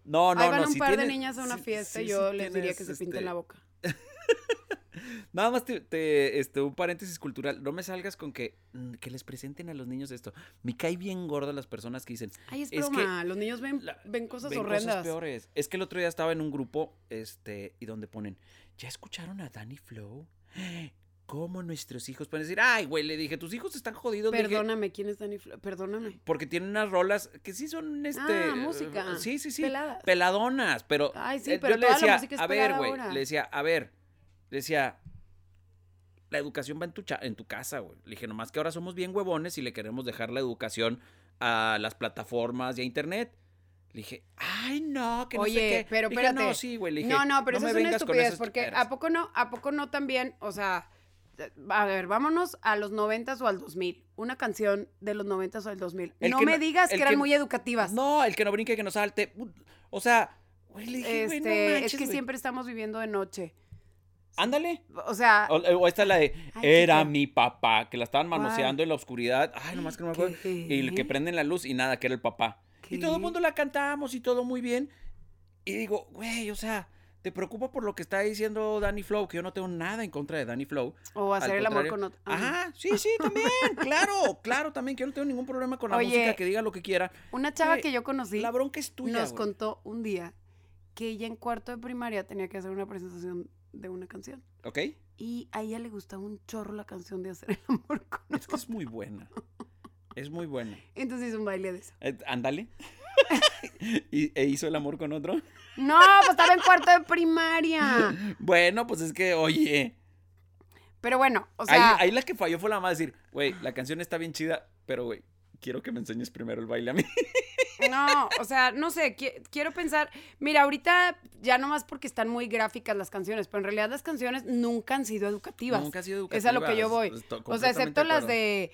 S1: No, no,
S2: Ahí van
S1: no.
S2: un
S1: si
S2: par de niñas a una fiesta yo les diría que se pinten
S1: este,
S2: la boca. <laughs>
S1: Nada más te, te, este, un paréntesis cultural. No me salgas con que, mm, que les presenten a los niños esto. Me cae bien gorda las personas que dicen.
S2: Ay, es
S1: es que
S2: broma. Los niños ven,
S1: la-
S2: ven cosas
S1: "Ven
S2: horrendas.
S1: peores. Es que el otro día estaba en un grupo, este, y donde ponen, ¿ya escucharon a Danny Flow? ¿Cómo nuestros hijos pueden decir, ay, güey, le dije, tus hijos están jodidos? Le dije,
S2: Perdóname, ¿quién es Dani Perdóname.
S1: porque tienen unas rolas que sí son, este...
S2: Ah, música.
S1: Sí, sí, sí.
S2: Peladas.
S1: Peladonas, pero...
S2: Ay, sí,
S1: eh,
S2: pero
S1: yo le
S2: toda la
S1: decía,
S2: música es
S1: a ver, güey,
S2: ahora".
S1: le decía, a ver, le decía, la educación va en tu, cha- en tu casa, güey. Le dije, nomás que ahora somos bien huevones y le queremos dejar la educación a las plataformas y a internet. Le dije, ay, no, que no sé
S2: Oye,
S1: qué.
S2: pero
S1: dije,
S2: espérate.
S1: no, sí, güey. Le dije,
S2: no, no, pero eso
S1: me
S2: es una estupidez, porque
S1: chingaderas".
S2: ¿a poco no, a poco no también, o sea, a ver, vámonos a los noventas o al 2000, una canción de los noventas o al 2000.
S1: El
S2: no
S1: que
S2: me
S1: no-
S2: digas que eran
S1: que-
S2: muy educativas.
S1: No, el que no brinque, que no salte. O sea, güey, le dije, güey,
S2: este,
S1: no
S2: es que
S1: güey.
S2: siempre estamos viviendo de noche.
S1: Ándale.
S2: O sea,
S1: O, o esta la de
S2: Ay,
S1: Era
S2: qué-
S1: mi papá, que la estaban manoseando en la oscuridad. Ay, nomás que no me acuerdo. Y el que
S2: ¿Qué?
S1: prenden la luz y nada, que era el papá. Y todo el
S2: ¿Qué?
S1: mundo la cantamos y todo muy bien. Y digo, güey, o sea, ¿te preocupa por lo que está diciendo Danny Flow? Que yo no tengo nada en contra de Danny Flow.
S2: o hacer el amor con otro. Ajá.
S1: Sí, sí, <laughs> también. claro, claro, también. Que yo no tengo ningún problema con la
S2: Oye,
S1: música, que diga lo que quiera.
S2: Una chava que yo conocí
S1: La bronca es tuya.
S2: nos
S1: güey.
S2: contó un día que ella en cuarto de primaria tenía que hacer una presentación de una canción.
S1: ¿Ok?
S2: Y a ella le gustaba un chorro la canción de hacer el amor con <laughs>
S1: Es que es muy buena. Es muy buena.
S2: Entonces hizo un baile de eso.
S1: Eh, ándale. <laughs> ¿Y, ¿E hizo el amor con otro?
S2: No, pues estaba en cuarto de primaria. <laughs>
S1: Bueno, pues es que, oye.
S2: Pero bueno, o sea,
S1: ahí, ahí la que falló fue la más decir, güey, la canción está bien chida, pero, güey, quiero que me enseñes primero el baile a mí. <laughs>
S2: no, o sea, no sé, qui- quiero pensar, mira, ahorita ya nomás porque están muy gráficas las canciones, pero en realidad las canciones nunca han sido educativas.
S1: Nunca ha sido
S2: Es a lo que yo voy.
S1: educativas,
S2: O sea, excepto las de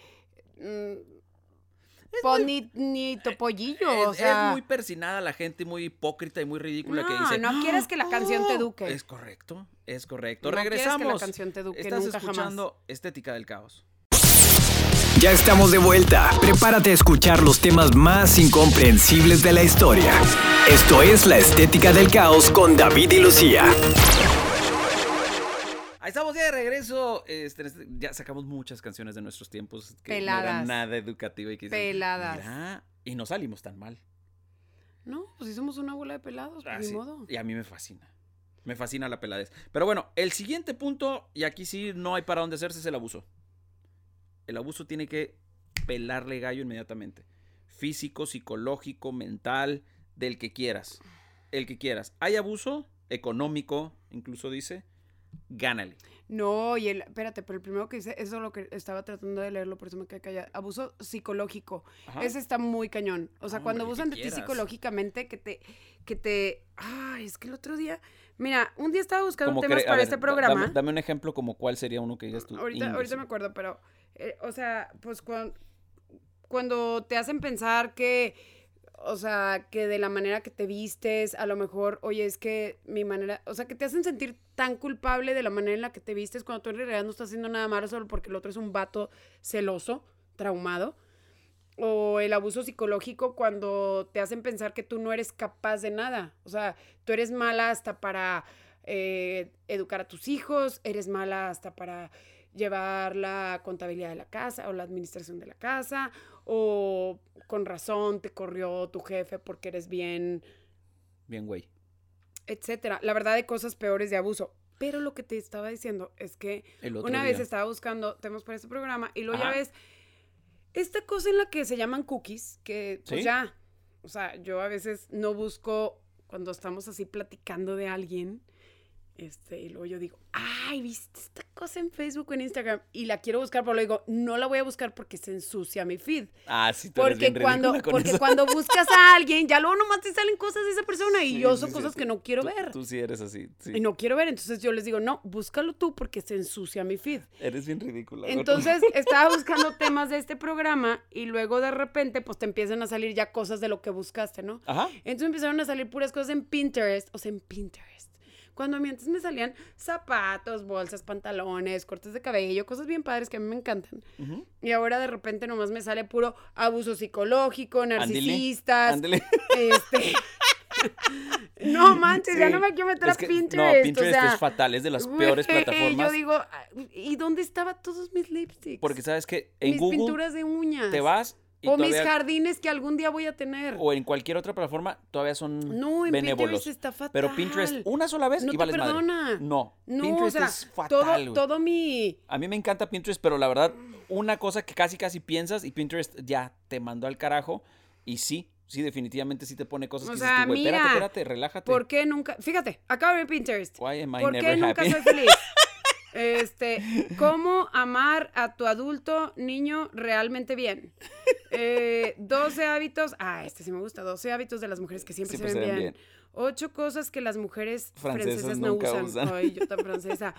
S2: mm, Poni ni Topollillo,
S1: Es,
S2: o sea,
S1: es muy persinada la gente, muy hipócrita y muy ridícula que dice.
S2: no quieres que la canción te eduque.
S1: Es correcto, es correcto.
S2: No quieres que la
S1: Regresamos.
S2: canción te eduque
S1: Estás
S2: nunca jamás.
S1: Estética del Caos.
S3: Ya estamos de vuelta. Prepárate a escuchar los temas más incomprensibles de la historia. Esto es La Estética del Caos con David y Lucía.
S1: Ahí estamos ya de regreso. Este, este, ya sacamos muchas canciones de nuestros tiempos que no eran nada educativa y que dices,
S2: Peladas.
S1: "Mira", y no salimos tan mal.
S2: No, pues si somos una bola de pelados, pues
S1: Ah, sí.
S2: modo.
S1: Y a mí me fascina. Me fascina la peladez. Pero bueno, el siguiente punto, y aquí sí no hay para dónde hacerse, es el abuso. El abuso tiene que pelarle gallo inmediatamente. Físico, psicológico, mental, del que quieras. El que quieras. Hay abuso económico, incluso dice, gánale.
S2: No, y el, espérate, pero el primero que dice, eso es lo que estaba tratando de leerlo, por eso me quedé callada. Abuso psicológico.
S1: Ajá.
S2: Ese está muy cañón. O sea,
S1: No,
S2: cuando abusan de ti psicológicamente, que te, que te. Ay, es que el otro día. Mira, un día estaba buscando
S1: Como
S2: temas para
S1: ver,
S2: este programa.
S1: Dame, dame un ejemplo como cuál sería uno que digas tú.
S2: ahorita, ahorita me acuerdo, pero. eh, o sea, pues cuando, cuando te hacen pensar que. O sea, que de la manera que te vistes, a lo mejor, oye, es que mi manera, o sea, que te hacen sentir tan culpable de la manera en la que te vistes cuando tú en realidad no estás haciendo nada malo solo porque el otro es un vato celoso, traumado. O el abuso psicológico cuando te hacen pensar que tú no eres capaz de nada. O sea, tú eres mala hasta para eh, educar a tus hijos, eres mala hasta para llevar la contabilidad de la casa o la administración de la casa, o con razón te corrió tu jefe porque eres bien,
S1: Bien, güey.
S2: etcétera. La verdad hay cosas peores de abuso. Pero lo que te estaba diciendo es que una vez estaba buscando temas para este programa y luego ya
S1: Ajá.
S2: ves esta cosa en la que se llaman cookies, que pues
S1: ¿Sí?
S2: ya, o sea, yo a veces no busco cuando estamos así platicando de alguien, este, y luego yo digo, ay, ¿viste esta cosa en Facebook o en Instagram? Y la quiero buscar, pero luego digo, no la voy a buscar porque se ensucia mi feed.
S1: Ah, sí, tú eres
S2: Porque
S1: bien
S2: cuando,
S1: con
S2: porque
S1: eso.
S2: cuando buscas a alguien, ya luego nomás te salen cosas de esa persona y
S1: Sí,
S2: yo son
S1: sí,
S2: cosas
S1: sí.
S2: que no quiero
S1: Tú-
S2: ver.
S1: Tú sí eres así. sí.
S2: Y no quiero ver, entonces yo les digo, no, búscalo tú porque se ensucia mi feed.
S1: Eres bien ridícula.
S2: Entonces estaba buscando temas de este programa y luego de repente pues te empiezan a salir ya cosas de lo que buscaste, ¿no?
S1: Ajá.
S2: Entonces empezaron a salir puras cosas en Pinterest, o sea, en Pinterest. Cuando a mí antes me salían zapatos, bolsas, pantalones, cortes de cabello, cosas bien padres que a mí me encantan. Y ahora de repente nomás me sale puro abuso psicológico, narcisistas,
S1: ándele.
S2: este... <laughs> no manches, ya no me quiero meter
S1: Es
S2: a
S1: que-
S2: Pinterest.
S1: No, Pinterest
S2: o sea,
S1: es fatal, es de las peores <laughs> plataformas.
S2: Yo digo, "Ah, ¿y dónde estaban todos mis lipsticks?
S1: Porque sabes que en
S2: mis
S1: Google
S2: pinturas de uñas.
S1: te vas y
S2: o mis jardines que algún día voy a tener.
S1: o en cualquier otra plataforma todavía son
S2: No, en
S1: benévolos.
S2: Pinterest está fatal.
S1: Pero Pinterest una sola vez
S2: No
S1: y
S2: te
S1: vales madre.
S2: perdona.
S1: No,
S2: No,
S1: Pinterest
S2: o sea,
S1: es fatal,
S2: todo, mi...
S1: A mí me encanta Pinterest, pero la verdad, una cosa que casi casi piensas y Pinterest ya te mandó al carajo y sí, sí definitivamente sí te pone cosas
S2: O
S1: que
S2: sea,
S1: dices tú, güey, espérate,
S2: mira,
S1: espérate, relájate.
S2: ¿Por qué nunca... Fíjate, acabo de ver Pinterest.
S1: Why am I
S2: ¿Por qué
S1: never
S2: nunca
S1: happy?
S2: soy feliz? Este, ¿cómo amar a tu adulto niño realmente bien? Eh, 12 hábitos, ah, este sí me gusta, 12 hábitos de las mujeres que siempre,
S1: Siempre
S2: se ven
S1: se ven
S2: bien.
S1: bien.
S2: Ocho cosas que las mujeres
S1: Francesas
S2: francesas no usan.
S1: usan.
S2: Ay, yo tan francesa.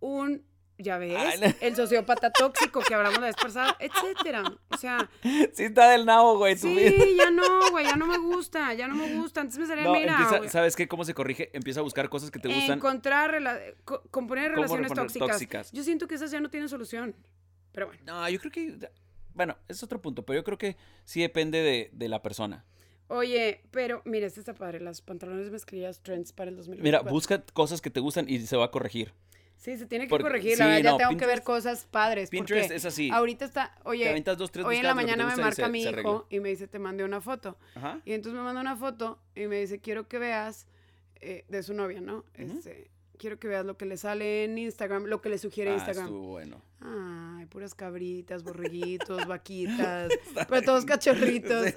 S2: Un, <laughs> ya ves,
S1: Ay, no. <laughs>
S2: el sociópata tóxico que hablamos la vez pasada, etcétera. O sea,
S1: Sí está del nabo, güey. vida.
S2: sí, <laughs> ya no, güey, ya no me gusta, ya no me gusta. Antes me salía,
S1: No,
S2: mira,
S1: empieza, ¿sabes qué? ¿Cómo se corrige? Empieza a buscar cosas que te gustan.
S2: encontrar, rela- co- componer
S1: ¿Cómo
S2: relaciones tóxicas? Yo siento que esas ya no tienen solución. Pero bueno.
S1: No, yo creo que. Bueno, es otro punto, pero yo creo que sí depende de, de la persona.
S2: Oye, pero mira, este está padre, las pantalones mezclillas trends para el 2024.
S1: Mira, busca cosas que te gustan y se va a corregir.
S2: Sí, se tiene que
S1: Porque-
S2: corregir,
S1: sí,
S2: la verdad, ya tengo que ver cosas padres.
S1: Pinterest
S2: porque
S1: es así.
S2: Ahorita está, oye,
S1: aventas dos, tres
S2: hoy en la mañana me marca mi
S1: se
S2: hijo y me dice, te mandé una foto.
S1: Ajá.
S2: Y entonces me manda una foto y me dice, quiero que veas, eh, de su novia, ¿no? Este, quiero que veas lo que le sale en Instagram, lo que le sugiere
S1: Ah,
S2: Instagram.
S1: estuvo bueno.
S2: Ay, puras cabritas, <laughs> borreguitos, vaquitas, <laughs> pero todos cachorritos.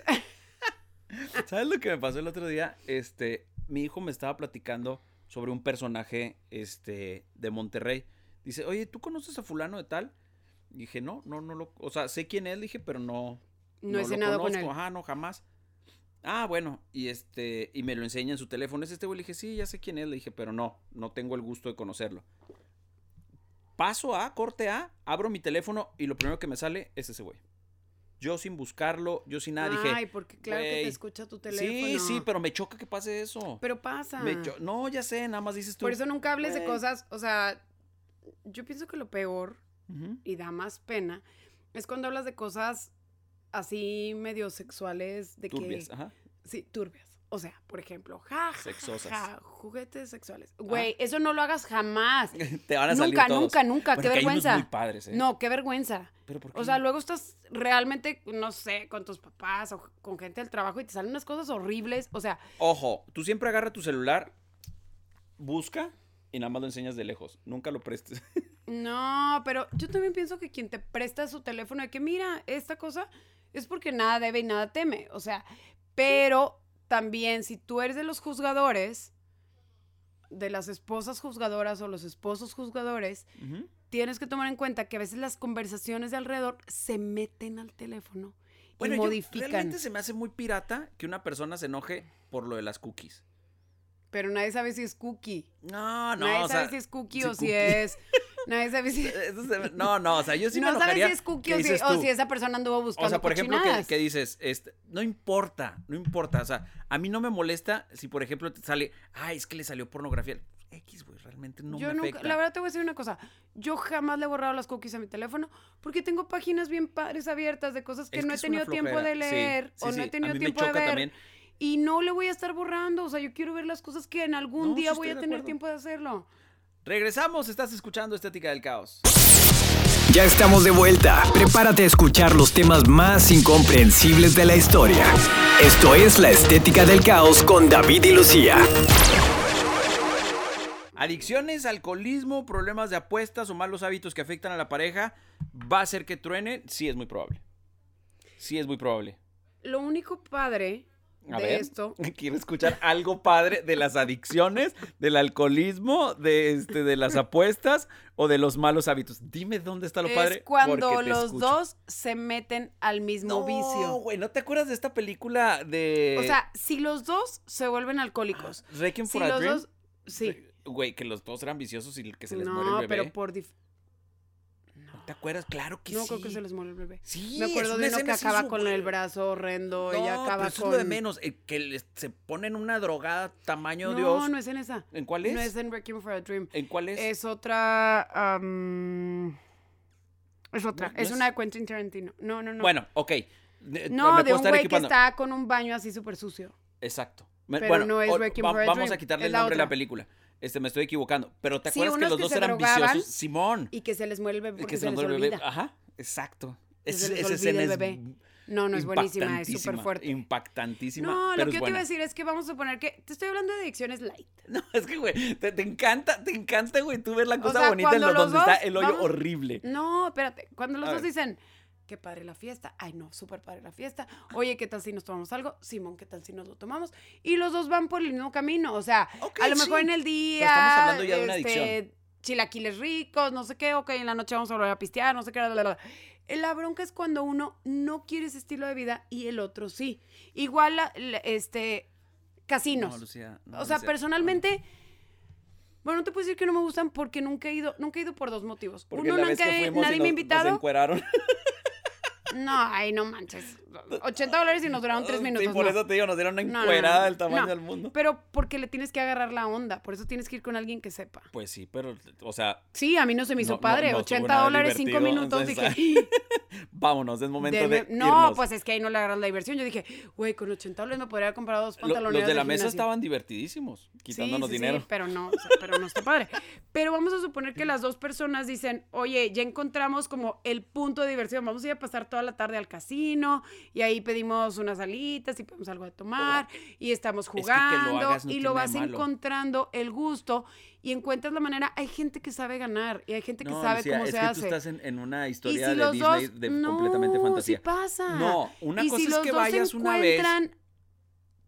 S1: ¿Sabes lo que me pasó el otro día? Este, mi hijo me estaba platicando sobre un personaje, este, de Monterrey. Dice, oye, ¿tú conoces a fulano de tal? Y dije, no, no, no lo, o sea, sé quién es, dije, pero no,
S2: No he
S1: lo
S2: cenado con
S1: conozco.
S2: él.
S1: Ajá, no, jamás. Ah, bueno, y este, y me lo enseña en su teléfono. ¿Es este güey? Le dije, sí, ya sé quién es. Le dije, pero no, no tengo el gusto de conocerlo. Paso A, corte A, abro mi teléfono y lo primero que me sale es ese güey. Yo sin buscarlo, yo sin nada, dije.
S2: Ay, porque claro que te
S1: "Güey,
S2: escucha tu teléfono.
S1: Sí, sí, pero me choca que pase eso.
S2: Pero pasa.
S1: Me no, ya sé, nada más dices tú.
S2: Por eso nunca hables de cosas, o sea, yo pienso que lo peor y da más pena es cuando hablas de cosas así medio sexuales, de
S1: Turbias,
S2: que
S1: ajá.
S2: sí, turbias. O sea, por ejemplo, ja,
S1: Sexosas.
S2: ja, juguetes sexuales. Güey, eso no lo hagas jamás. <laughs>
S1: Te van a salir
S2: Nunca,
S1: todos.
S2: nunca, nunca,
S1: Bueno,
S2: qué
S1: que hay unos
S2: vergüenza.
S1: muy padres, ¿eh?
S2: No, qué vergüenza.
S1: Pero ¿por
S2: O sea, luego estás realmente, no sé, con tus papás o con gente del trabajo y te salen unas cosas horribles. O sea,
S1: Ojo, tú siempre agarra tu celular, busca y nada más lo enseñas de lejos. Nunca lo prestes. <laughs>
S2: No, pero yo también pienso que quien te presta su teléfono de que mira, esta cosa es porque nada debe y nada teme. O sea, pero también si tú eres de los juzgadores, de las esposas juzgadoras o los esposos juzgadores, tienes que tomar en cuenta que a veces las conversaciones de alrededor se meten al teléfono
S1: Bueno,
S2: y
S1: yo-
S2: modifican.
S1: realmente se me hace muy pirata que una persona se enoje por lo de las cookies.
S2: Pero nadie sabe si es cookie.
S1: No, no,
S2: nadie
S1: o
S2: sabe
S1: sea,
S2: si es cookie o si es. <laughs> Nadie sabe si.
S1: No, no, o sea, yo sí me
S2: no sabes si es cookie o si, o esa persona anduvo buscando.
S1: O sea, por ejemplo, que, dices, este, no importa, no importa. O sea, a mí no me molesta si, por ejemplo, te sale, ay, es que le salió pornografía. X, güey, realmente no
S2: yo
S1: me
S2: nunca,
S1: afecta.
S2: la verdad te voy a decir una cosa, yo jamás le he borrado las cookies a mi teléfono porque tengo páginas bien padres abiertas de cosas que
S1: Es
S2: no he tenido tiempo de.
S1: Sí,
S2: leer
S1: sí,
S2: o no he tenido tiempo de ver
S1: también.
S2: y no le voy a estar borrando, o sea, yo quiero ver las cosas que en algún
S1: No,
S2: día voy a tener tiempo de hacerlo.
S1: Regresamos, estás escuchando Estética del Caos.
S3: Ya estamos de vuelta. Prepárate a escuchar los temas más incomprensibles de la historia. Esto es La Estética del Caos con David y Lucía.
S1: Adicciones, alcoholismo, problemas de apuestas o malos hábitos que afectan a la pareja, ¿va a hacer que truene? Sí, es muy probable. Sí, es muy probable.
S2: Lo único padre
S1: A
S2: de
S1: ver,
S2: esto, <laughs>
S1: quiero escuchar algo padre de las adicciones, del alcoholismo, de, este, de las apuestas o de los malos hábitos. Dime dónde está lo padre.
S2: es cuando los
S1: escucho.
S2: dos se meten al mismo
S1: no,
S2: vicio.
S1: güey, ¿no te acuerdas de esta película de
S2: O sea, si los dos se vuelven alcohólicos,
S1: Requiem
S2: si
S1: for a
S2: los
S1: Dream?
S2: dos, sí.
S1: Güey, que los dos eran viciosos y que se les
S2: no,
S1: muere el bebé.
S2: pero por dif-
S1: ¿No te acuerdas? Claro que
S2: no
S1: sí.
S2: creo que se les muere el bebé.
S1: Sí,
S2: Me acuerdo de uno que acaba con el brazo horrendo,
S1: No,
S2: ella acaba
S1: pero eso
S2: con
S1: es lo de menos. eh, que se ponen una drogada tamaño
S2: No,
S1: Dios.
S2: no es en esa.
S1: ¿En cuál es?
S2: No es en Requiem for a Dream.
S1: ¿En cuál es?
S2: Es otra am, es otra,
S1: No, no
S2: es,
S1: es-
S2: una de Quentin Tarantino. No, no, no.
S1: Bueno, ok. Ne-
S2: no,
S1: me
S2: de un güey que está con un baño así súper sucio.
S1: Exacto.
S2: Pero
S1: bueno,
S2: no es
S1: o- va-
S2: for a
S1: vamos
S2: Dream,
S1: a quitarle el nombre de la película. Este, me estoy equivocando. Pero ¿te
S2: Sí,
S1: acuerdas que los
S2: que
S1: dos eran viciosos? Simón.
S2: Y que se les muere el bebé porque
S1: que
S2: se,
S1: se
S2: les
S1: muere el bebé.
S2: olvida.
S1: Ajá, exacto. Es-
S2: se les
S1: esa
S2: olvida
S1: escena
S2: el
S1: es
S2: bebé. No, no es buenísima, es súper fuerte.
S1: Impactantísima.
S2: No,
S1: pero
S2: lo que yo te iba a decir es que vamos a suponer que te estoy hablando de adicciones light. <laughs>
S1: No, es que, güey, te, te encanta, te encanta, güey, tú ver la cosa
S2: sea,
S1: bonita en lo
S2: los
S1: donde está
S2: dos
S1: el hoyo
S2: vamos-
S1: horrible.
S2: No, espérate. Cuando los
S1: A
S2: dos
S1: ver.
S2: dicen, qué padre la fiesta. Ay, no, súper padre la fiesta. Oye, ¿qué tal si nos tomamos algo? Simón, ¿qué tal si nos lo tomamos? Y los dos van por el mismo camino. O sea, a lo mejor
S1: sí.
S2: en el día.
S1: estamos hablando ya de una
S2: este,
S1: adicción.
S2: chilaquiles ricos, no sé qué, ok, en la noche vamos a volver a pistear, no sé qué, bla, bla, bla. La bronca es cuando uno no quiere ese estilo de vida y el otro sí. Igual, la- la- este, casinos.
S1: No, Lucía. no,
S2: o sea,
S1: Lucía,
S2: personalmente, bueno, no te puedo decir que no me gustan porque nunca he ido, nunca he ido por dos motivos.
S1: Porque
S2: Uno, nunca nadie
S1: nos-
S2: me ha
S1: nos
S2: invitado.
S1: encueraron. <laughs>
S2: No, ay, no manches. 80 dólares y nos duraron tres minutos.
S1: Sí, por
S2: no.
S1: eso te digo, nos dieron una
S2: No, no, no,
S1: encuerada del tamaño del mundo.
S2: Pero porque le tienes que agarrar la onda. Por eso tienes que ir con alguien que sepa.
S1: Pues sí, pero, o sea,
S2: Sí, a mí no se me hizo padre.
S1: no estuvo
S2: 80
S1: nada
S2: dólares, 5
S1: divertido,
S2: minutos.
S1: entonces,
S2: Dije, <laughs>
S1: vámonos, es momento de
S2: no,
S1: irnos.
S2: pues es que ahí no le agarras la diversión. Yo dije, güey, con 80 dólares me podría haber comprado dos
S1: Lo-
S2: pantalones.
S1: los de la mesa estaban divertidísimos, quitándonos
S2: sí, sí,
S1: dinero.
S2: Sí, pero no, o sea, pero no está padre. Pero vamos a suponer que las dos personas dicen, oye, ya encontramos como el punto de diversión, vamos a ir a pasar toda la tarde al casino y ahí pedimos unas alitas y pedimos algo de tomar y estamos
S1: que que lo
S2: jugando
S1: hagas no
S2: y lo vas encontrando el gusto y encuentras la manera. Hay gente que sabe ganar y hay gente que
S1: No,
S2: sabe cómo
S1: es
S2: se
S1: que
S2: hace.
S1: tú estás en, en una historia
S2: si
S1: de Disney
S2: dos,
S1: de
S2: no,
S1: completamente fantasía.
S2: sí pasa.
S1: No, una
S2: y
S1: cosa
S2: si
S1: es
S2: los
S1: que
S2: dos
S1: vayas una vez,
S2: encuentran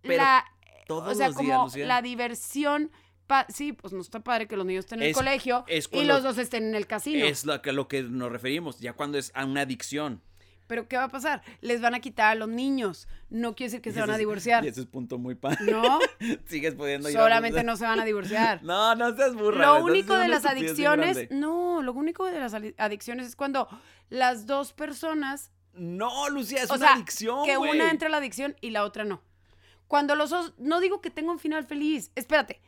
S1: pero
S2: la,
S1: todos
S2: o sea,
S1: los
S2: como
S1: días, Lucía.
S2: la diversión. pa- sí, pues no está padre que los niños estén en el colegio y los dos estén en el casino.
S1: Es lo que, lo que nos referimos, ya cuando es a una adicción.
S2: Pero ¿qué va a pasar? Les van a quitar a los niños. No quiere decir que
S1: Y
S2: se van a
S1: es-
S2: divorciar.
S1: Y ese es punto muy padre.
S2: No, <laughs>
S1: Sigues pudiendo ir a-
S2: solamente no se van a divorciar. <laughs>
S1: No, no seas burra.
S2: Lo único de las adicciones, no, lo único de las adicciones es cuando las dos personas
S1: No, Lucía, es
S2: o
S1: una
S2: sea,
S1: adicción,
S2: que
S1: güey.
S2: una entra a la adicción y la otra no. Cuando los dos, no digo que tenga un final feliz, espérate,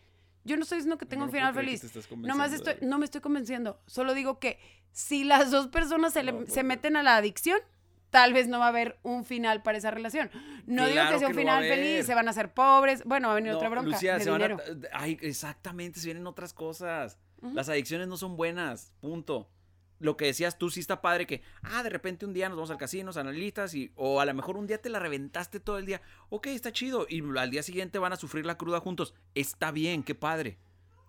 S2: yo no estoy diciendo que tenga
S1: No
S2: un final feliz, nomás estoy, no me estoy convenciendo, solo digo que si las dos personas se,
S1: No
S2: meten a la adicción, tal vez no va a haber un final para esa relación. No digo que sea un final feliz, se van a hacer pobres, bueno, va a venir
S1: No,
S2: otra bronca
S1: Lucía,
S2: de
S1: se van a-
S2: dinero.
S1: Ay, exactamente, se vienen otras cosas. Las adicciones no son buenas, punto. Lo que decías tú sí está padre que, ah, de repente un día nos vamos al casino, analistas, y, o a lo mejor un día te la reventaste todo el día. Ok, está chido. Y al día siguiente van a sufrir la cruda juntos. Está bien, qué padre.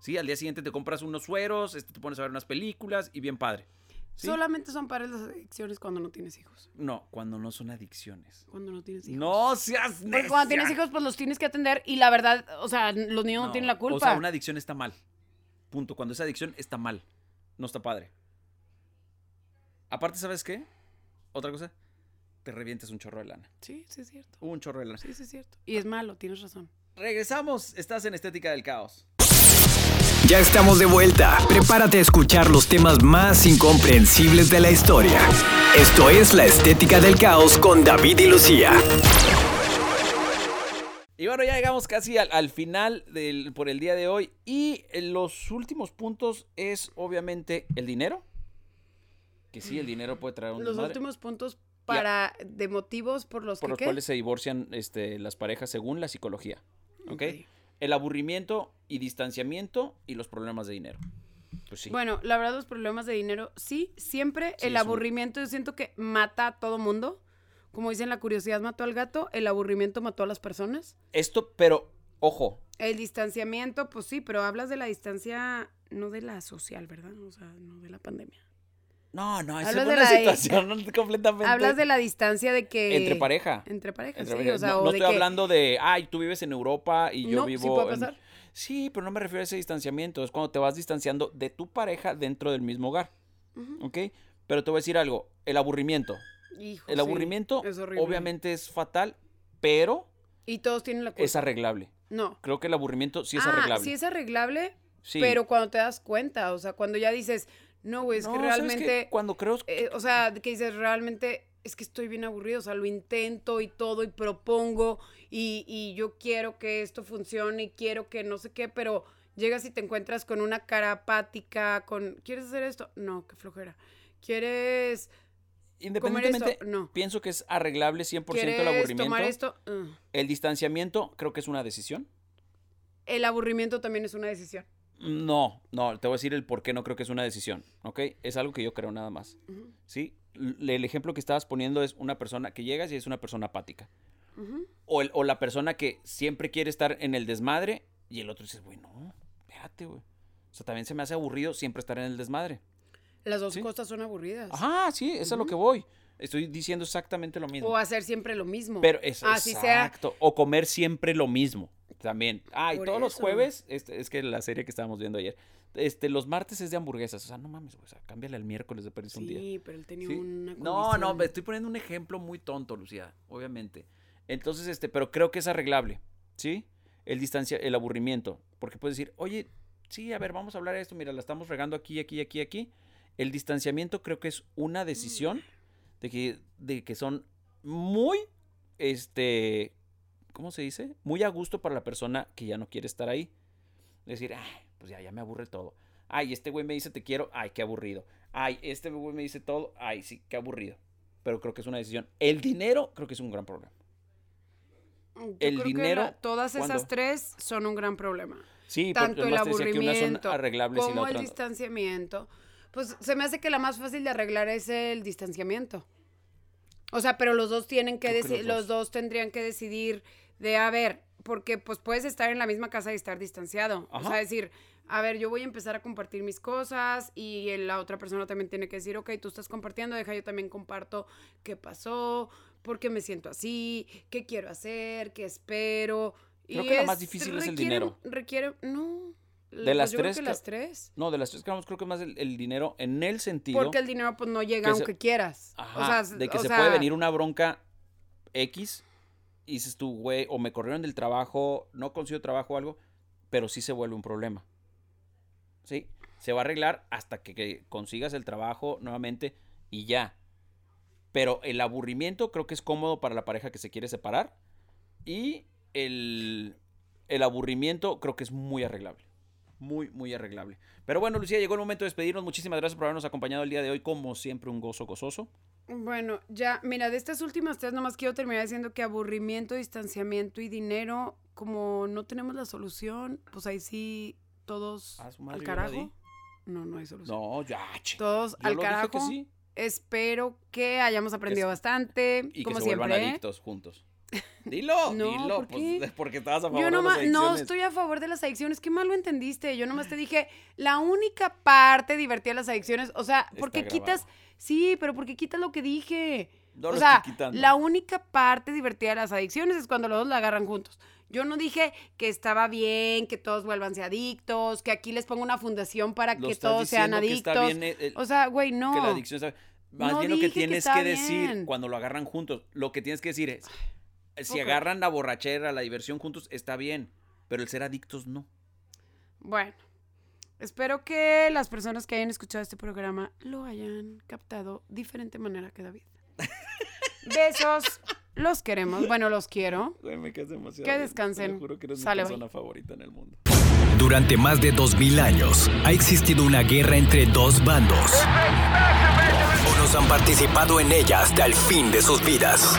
S1: Sí, al día siguiente te compras unos sueros, este, te pones a ver unas películas y bien padre. ¿Sí?
S2: Solamente son padres las adicciones cuando no tienes hijos.
S1: No, cuando no son adicciones.
S2: Cuando no tienes hijos.
S1: No seas
S2: Porque cuando tienes
S1: necia.
S2: hijos, pues los tienes que atender y la verdad, o sea, los niños no, tienen la culpa.
S1: O sea, una adicción está mal. Punto. Cuando esa adicción está mal. No está padre. Aparte, ¿sabes qué? Otra cosa. Te revientes un chorro de lana.
S2: Sí, sí es cierto.
S1: Un chorro de lana.
S2: Sí, sí es cierto. Y es malo, tienes razón.
S1: Regresamos. Estás en Estética del Caos.
S3: Ya estamos de vuelta. Prepárate a escuchar los temas más incomprensibles de la historia. Esto es La Estética del Caos con David y Lucía.
S1: Y bueno, ya llegamos casi al, al final del, por el día de hoy. Y eh, los últimos puntos es obviamente el dinero. Que sí, el dinero puede traer un
S2: Los últimos puntos para de motivos por los
S1: por
S2: que
S1: los
S2: ¿qué?
S1: cuales se divorcian este, las parejas según la psicología. ¿Ok?
S2: Ok.
S1: El aburrimiento y distanciamiento y los problemas de dinero. Pues sí.
S2: Bueno, la verdad los problemas de dinero, sí, siempre
S1: Sí,
S2: el
S1: un-
S2: aburrimiento yo siento que mata a todo mundo. Como dicen, la curiosidad mató al gato, el aburrimiento mató a las personas.
S1: Esto, pero, ojo,
S2: El distanciamiento, pues sí, pero hablas de la distancia, no de la social, ¿verdad? O sea, no de la pandemia.
S1: No, no, es una situación <laughs> completamente...
S2: Hablas de la distancia de que...
S1: Entre pareja.
S2: Entre sí,
S1: pareja.
S2: o sea,
S1: no
S2: o
S1: no
S2: de
S1: estoy
S2: que-
S1: hablando de, ay, tú vives en Europa y yo
S2: No, sí
S1: vivo...
S2: puede
S1: en-".
S2: pasar.
S1: Sí, pero no me refiero a ese distanciamiento. Es cuando te vas distanciando de tu pareja dentro del mismo hogar.
S2: Ujú.
S1: ¿Ok? Pero te voy a decir algo. El aburrimiento.
S2: Hijo,
S1: El
S2: sí,
S1: aburrimiento
S2: es
S1: obviamente es fatal, pero
S2: Y todos tienen la culpa.
S1: es arreglable.
S2: No.
S1: Creo que el aburrimiento sí es
S2: ah,
S1: arreglable.
S2: sí es arreglable,
S1: Sí.
S2: pero cuando te das cuenta, o sea, cuando ya dices, no, güey, es
S1: No,
S2: que realmente...
S1: Cuando creo...
S2: eh, o sea, que dices, realmente es que estoy bien aburrido, o sea, lo intento y todo y propongo y, y yo quiero que esto funcione y quiero que no sé qué, pero llegas y te encuentras con una cara apática, con, ¿quieres hacer esto? No, qué flojera. ¿Quieres,
S1: Independientemente?
S2: No.
S1: pienso que es arreglable 100% el
S2: ¿quieres
S1: aburrimiento.
S2: tomar esto? Uh.
S1: El distanciamiento creo que es una decisión.
S2: El aburrimiento también es una decisión.
S1: No, no, te voy a decir el por qué no creo que es una decisión, ¿ok? Es algo que yo creo nada más, ¿sí? L- El ejemplo que estabas poniendo es una persona que llegas y es una persona apática. O, el- o la persona que siempre quiere estar en el desmadre y el otro dice, güey, no, espérate, güey. O sea, también se me hace aburrido siempre estar en el desmadre.
S2: Las dos
S1: Sí.
S2: cosas son aburridas.
S1: Ajá, sí, eso es lo que voy. Estoy diciendo exactamente lo mismo.
S2: O hacer siempre lo mismo.
S1: Pero es
S2: Así sea.
S1: exacto. O comer siempre lo mismo. También. Ah, y
S2: Por
S1: todos los jueves, este, es que la serie que estábamos viendo ayer, este, los martes es de hamburguesas. O sea, no mames, güey. O sea, cámbiale al miércoles de perdiz un día.
S2: Sí, pero él tenía
S1: ¿Sí?
S2: una
S1: No, no,
S2: condición.
S1: me estoy poniendo un ejemplo muy tonto, Lucía, obviamente. Entonces, este, pero creo que es arreglable, ¿sí? El distancia, el aburrimiento. Porque puedes decir, oye, sí, a ver, vamos a hablar de esto, mira, la estamos regando aquí, aquí, aquí, aquí. El distanciamiento creo que es una decisión de que, de que son muy, este, ¿cómo se dice? Muy a gusto para la persona que ya no quiere estar ahí. Decir, ay, pues ya, ya me aburre todo. Ay, este güey me dice te quiero, ay, qué aburrido. Ay, este güey me dice todo, ay, sí, qué aburrido. Pero creo que es una decisión. El dinero creo que es un gran problema.
S2: Yo
S1: el
S2: creo
S1: dinero,
S2: todas esas
S1: ¿cuándo?
S2: tres son un gran problema.
S1: Sí,
S2: Tanto el
S1: son
S2: aburrimiento
S1: arreglables y la
S2: como el distanciamiento. Pues se me hace que la más fácil de arreglar es el distanciamiento. O sea, pero los dos tienen que decidir,
S1: los dos.
S2: tendrían que decidir de, a ver, porque pues puedes estar en la misma casa y estar distanciado. O sea, decir, a ver, yo voy a empezar a compartir mis cosas y la otra persona también tiene que decir, ok, tú estás compartiendo, deja yo también comparto qué pasó, por qué me siento así, qué quiero hacer, qué espero.
S1: Creo
S2: Y
S1: que la más difícil es el dinero.
S2: Requiere, no.
S1: De las
S2: yo creo
S1: tres
S2: que
S1: que-
S2: las tres.
S1: No, de las tres creo que más el, el dinero en el sentido
S2: Porque el dinero pues no llega
S1: se-
S2: aunque quieras.
S1: Ajá,
S2: o sea,
S1: de que
S2: o
S1: se
S2: sea,
S1: puede venir una bronca X y dices tú, güey, o me corrieron del trabajo, no consigo trabajo o algo, pero sí se vuelve un problema. Sí, se va a arreglar hasta que, que consigas el trabajo nuevamente y ya. Pero el aburrimiento creo que es cómodo para la pareja que se quiere separar y el, el aburrimiento creo que es muy arreglable. Muy, muy arreglable. Pero bueno, Lucía, llegó el momento de despedirnos. Muchísimas gracias por habernos acompañado el día de hoy. Como siempre, un gozo gozoso.
S2: Bueno, ya, mira, de estas últimas tres nomás quiero terminar diciendo que aburrimiento, distanciamiento y dinero, como no tenemos la solución, pues ahí sí todos al carajo. No, no hay solución.
S1: No, ya, che.
S2: Todos
S1: Yo
S2: al carajo.
S1: que sí.
S2: Espero que hayamos aprendido bastante,
S1: Y que
S2: como
S1: se
S2: siempre.
S1: vuelvan adictos juntos. <laughs> Dilo,
S2: No,
S1: dilo.
S2: ¿por
S1: pues,
S2: qué?
S1: porque estabas a favor
S2: Yo
S1: de las
S2: nomás, no
S1: adicciones.
S2: estoy a favor de las adicciones. Qué mal lo entendiste. Yo nomás te <laughs> dije, la única parte divertida de las adicciones, o sea, porque quitas, sí, pero porque quitas lo que dije.
S1: No
S2: o sea, la única parte divertida de las adicciones es cuando los dos la agarran juntos. Yo no dije que estaba bien, que todos vuelvanse adictos, que aquí les pongo una fundación para
S1: Lo
S2: que todos sean
S1: diciendo que está
S2: adictos.
S1: bien, eh, eh,
S2: o sea, güey, no.
S1: que la adicción está... Más
S2: No
S1: bien lo que tienes que decir
S2: bien.
S1: cuando lo agarran juntos, lo que tienes que decir es, si agarran la borrachera, la diversión juntos, está bien, pero el ser adictos no.
S2: Bueno, espero que las personas que hayan escuchado este programa lo hayan captado diferente manera que David. <laughs> Besos, los queremos. Bueno, los quiero.
S1: Me
S2: Que descansen.
S1: Te juro que eres
S2: Sale,
S1: mi
S2: bye.
S1: persona favorita en el mundo.
S3: Durante más de 2000 años ha existido una guerra entre dos bandos. Unos han participado en ella hasta el fin de sus vidas.